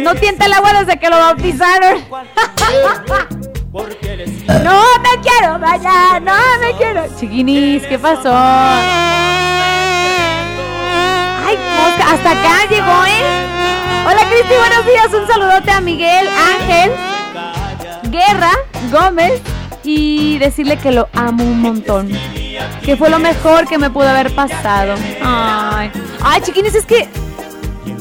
no tienta el agua desde que lo bautizaron. No me quiero vaya, no me quiero. Chiquinis, ¿qué pasó? Ay, mosca, hasta acá llegó, ¿eh? Hola, Cristi, buenos días. Un saludote a Miguel Ángel Guerra Gómez y decirle que lo amo un montón. Que fue lo mejor que me pudo haber pasado. Ay, ay, chiquinis, es que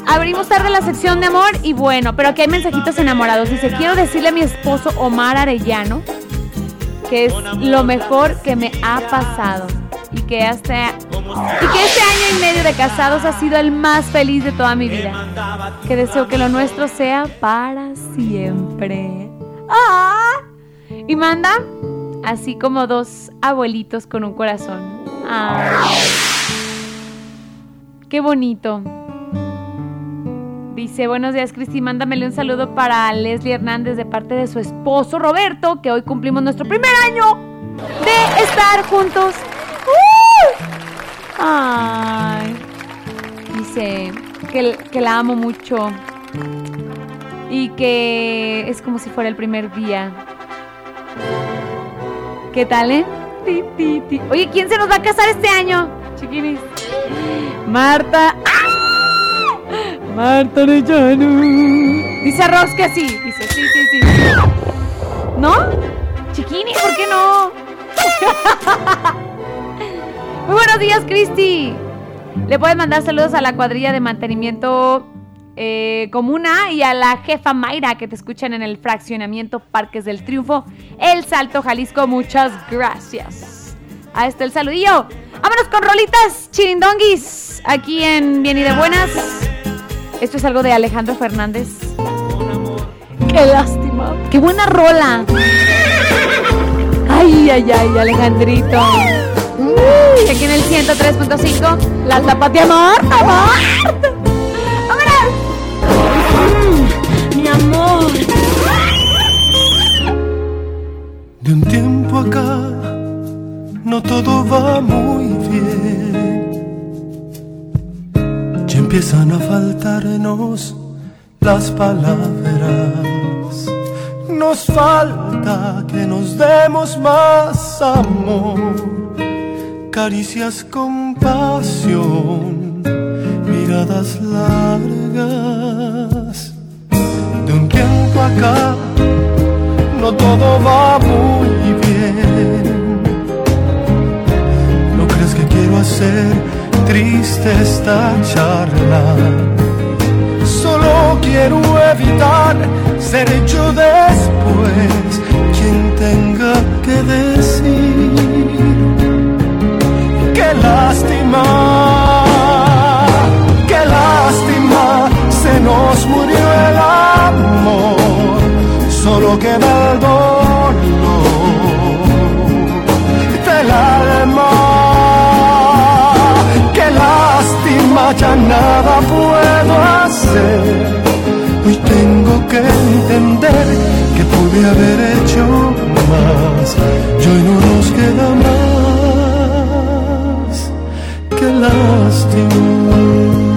abrimos tarde la sección de amor y bueno, pero aquí hay mensajitos enamorados. Dice, quiero decirle a mi esposo Omar Arellano que es lo mejor que me ha pasado y que hasta y que este año y medio de casados ha sido el más feliz de toda mi vida. Que deseo que lo nuestro sea para siempre. ¡Ah! Y manda así como dos abuelitos con un corazón. ¡Ah! ¡Qué bonito! Dice, buenos días Cristi, mándamele un saludo para Leslie Hernández de parte de su esposo Roberto, que hoy cumplimos nuestro primer año de estar juntos. ¡Uh! Ay. Dice que, que la amo mucho y que es como si fuera el primer día. ¿Qué tal, eh? Oye, ¿quién se nos va a casar este año? Chiquinis. Marta. ¡Ah! Marta Arellano. Dice Ross que sí. Dice sí, sí, sí. ¿No? Chiquini, ¿por qué no? Muy buenos días, Cristi. Le puedes mandar saludos a la cuadrilla de mantenimiento eh, comuna y a la jefa Mayra que te escuchan en el fraccionamiento Parques del Triunfo, El Salto, Jalisco. Muchas gracias. Ahí está el saludillo. Vámonos con rolitas chirindonguis aquí en Bien y de Buenas. Esto es algo de Alejandro Fernández. Qué lástima. Qué buena rola. Ay, ay, ay, Alejandrito. Uy, aquí en el 103.5, la tapatía Marta, Marta. De un tiempo acá, no todo va muy bien. Ya empiezan a faltarnos las palabras. Nos falta que nos demos más amor, caricias con pasión, miradas largas. Tiempo acá, no todo va muy bien. ¿No crees que quiero hacer triste esta charla? Solo quiero evitar ser yo después quien tenga que decir qué lástima, solo queda el dolor del alma, qué lástima, ya nada puedo hacer. Hoy tengo que entender que pude haber hecho más. Y hoy no nos queda más. Qué lástima.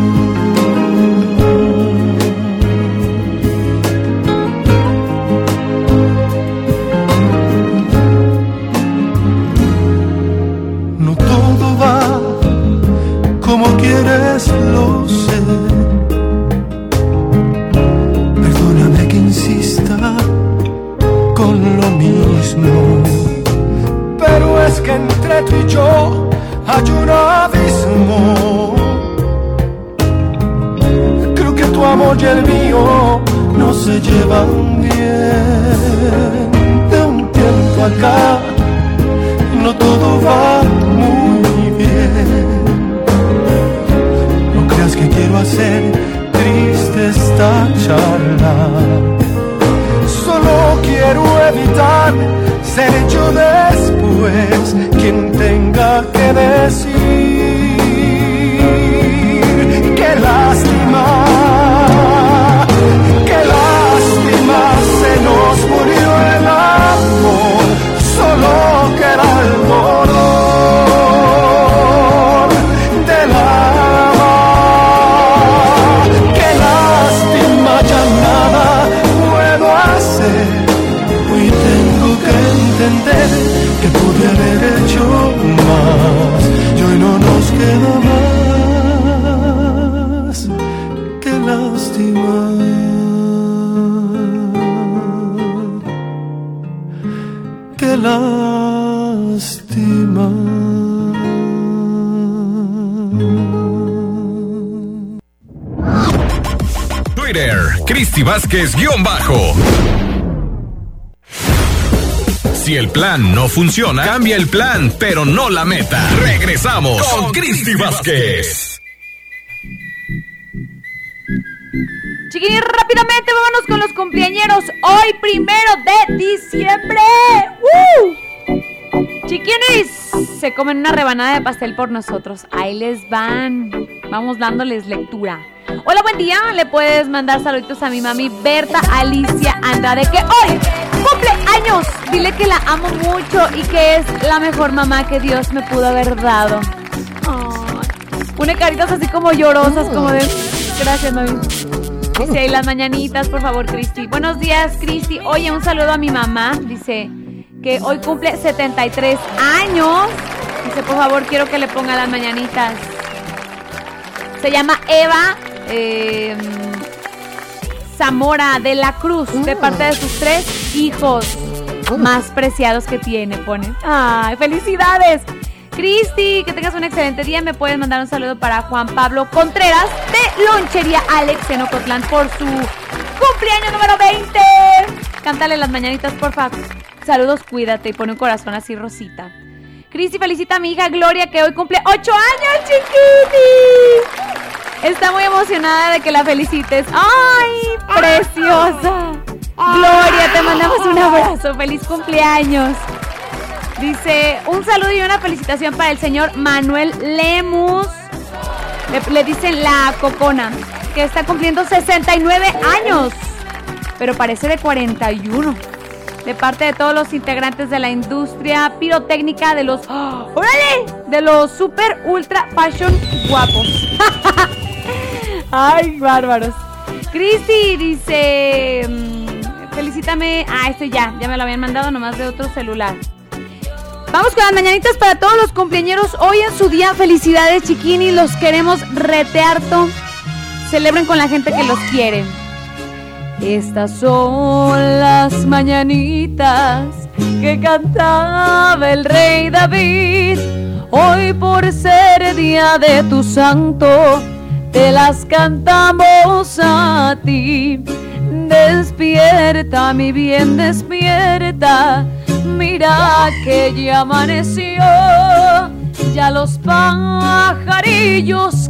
Y el mío no se llevan bien. De un tiempo acá no todo va muy bien. No creas que quiero hacer triste esta charla. Solo quiero evitar ser yo después quien tenga que decir queda más. Qué lástima. Qué lástima. Twitter, Cristi Vázquez guion bajo. Si el plan no funciona, cambia el plan, pero no la meta. Regresamos con Cristi Vázquez. Chiquini, rápidamente vámonos con los cumpleañeros. Hoy, primero de diciembre. ¡Woo! Chiquinis, se comen una rebanada de pastel por nosotros. Ahí les van. Vamos dándoles lectura. Hola, buen día. Le puedes mandar saluditos a mi mami Berta Alicia Andrade, que hoy cumple años. Dile que la amo mucho y que es la mejor mamá que Dios me pudo haber dado. Pone caritas así como llorosas, como de. Gracias, mami. Dice ahí las mañanitas, por favor, Cristi. Buenos días, Cristi. Oye, un saludo a mi mamá. Dice que hoy cumple 73 años. Dice, por favor, quiero que le ponga las mañanitas. Se llama Eva eh, Zamora de la Cruz, de parte de sus tres hijos más preciados que tiene, pone. ¡Ay, felicidades! Cristi, que tengas un excelente día. Me puedes mandar un saludo para Juan Pablo Contreras de Lonchería Alex en Ocotlán por su cumpleaños número 20. Cántale las mañanitas, porfa. Saludos, cuídate y pone un corazón así rosita. Cristi felicita a mi hija Gloria que hoy cumple 8 años, chiquiti. Está muy emocionada de que la felicites. ¡Ay, preciosa! Gloria, te mandamos un abrazo. ¡Feliz cumpleaños! Dice, un saludo y una felicitación para el señor Manuel Lemus. Le, le dicen la cocona, que está cumpliendo 69 años, pero parece de 41. De parte de todos los integrantes de la industria pirotécnica de los... ¡Oh! ¡Órale! De los super ultra fashion guapos. ¡Ay, bárbaros! Cristi dice... Felicítame. Ah, este ya, ya me lo habían mandado nomás de otro celular. Vamos con las mañanitas para todos los cumpleaños. Hoy en su día, felicidades, chiquini. Los queremos retearto. Celebren con la gente que los quiere. Estas son las mañanitas que cantaba el rey David. Hoy por ser día de tu santo, te las cantamos a ti. Despierta, mi bien, despierta. Mira que ya amaneció. Ya los pajarillos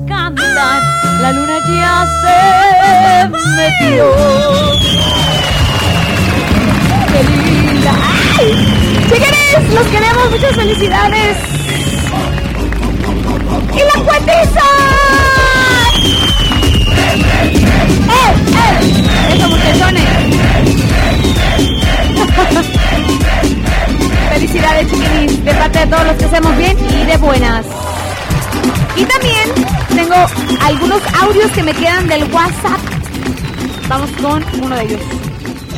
cantan, la luna ya se metió. ¡Qué linda! ¡Ay! Los queremos, muchas felicidades. ¡Y la cuentiza! ¡Eh, eh! ¡Eso, muchachones! Felicidades, chiquinis, de parte de todos los que hacemos bien y de buenas. Y también tengo algunos audios que me quedan del WhatsApp. Vamos con uno de ellos.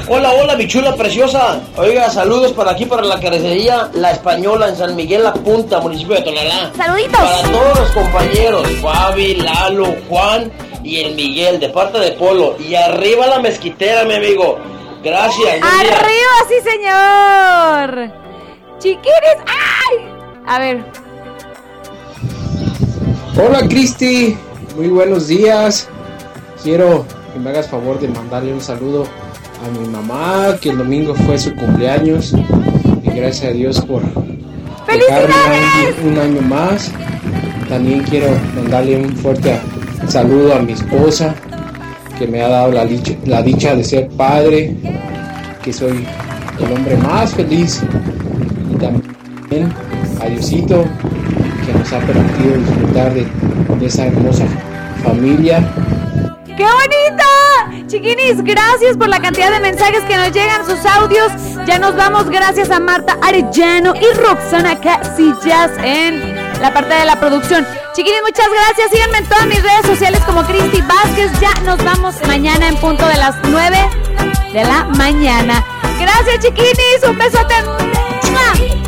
Hola, hola, mi chula preciosa. Oiga, saludos para aquí, para la carnicería La Española en San Miguel La Punta, municipio de Tonalá. Saluditos. Para todos los compañeros, Fabi, Lalo, Juan y el Miguel, de parte de Polo. Y arriba la mezquitera, mi amigo. Gracias. ¡Arriba, sí, señor! Chiquinis, ¡ay! A ver. Hola Cristi, muy buenos días. Quiero que me hagas favor de mandarle un saludo a mi mamá, que el domingo fue su cumpleaños. Y gracias a Dios por dejarme un, un año más. También quiero mandarle un fuerte saludo a mi esposa, que me ha dado la dicha, la dicha de ser padre, que soy el hombre más feliz. Y también a Diosito, que nos ha permitido disfrutar de, de esa hermosa familia. ¡Qué bonito! Chiquinis, gracias por la cantidad de mensajes que nos llegan, sus audios. Ya nos vamos, gracias a Marta Arellano y Roxana Casillas en la parte de la producción. Chiquinis, muchas gracias. Síganme en todas mis redes sociales como Cristi Vázquez. Ya nos vamos mañana en punto de las 9 de la mañana. Gracias, chiquinis. Un besote. ¡Mua!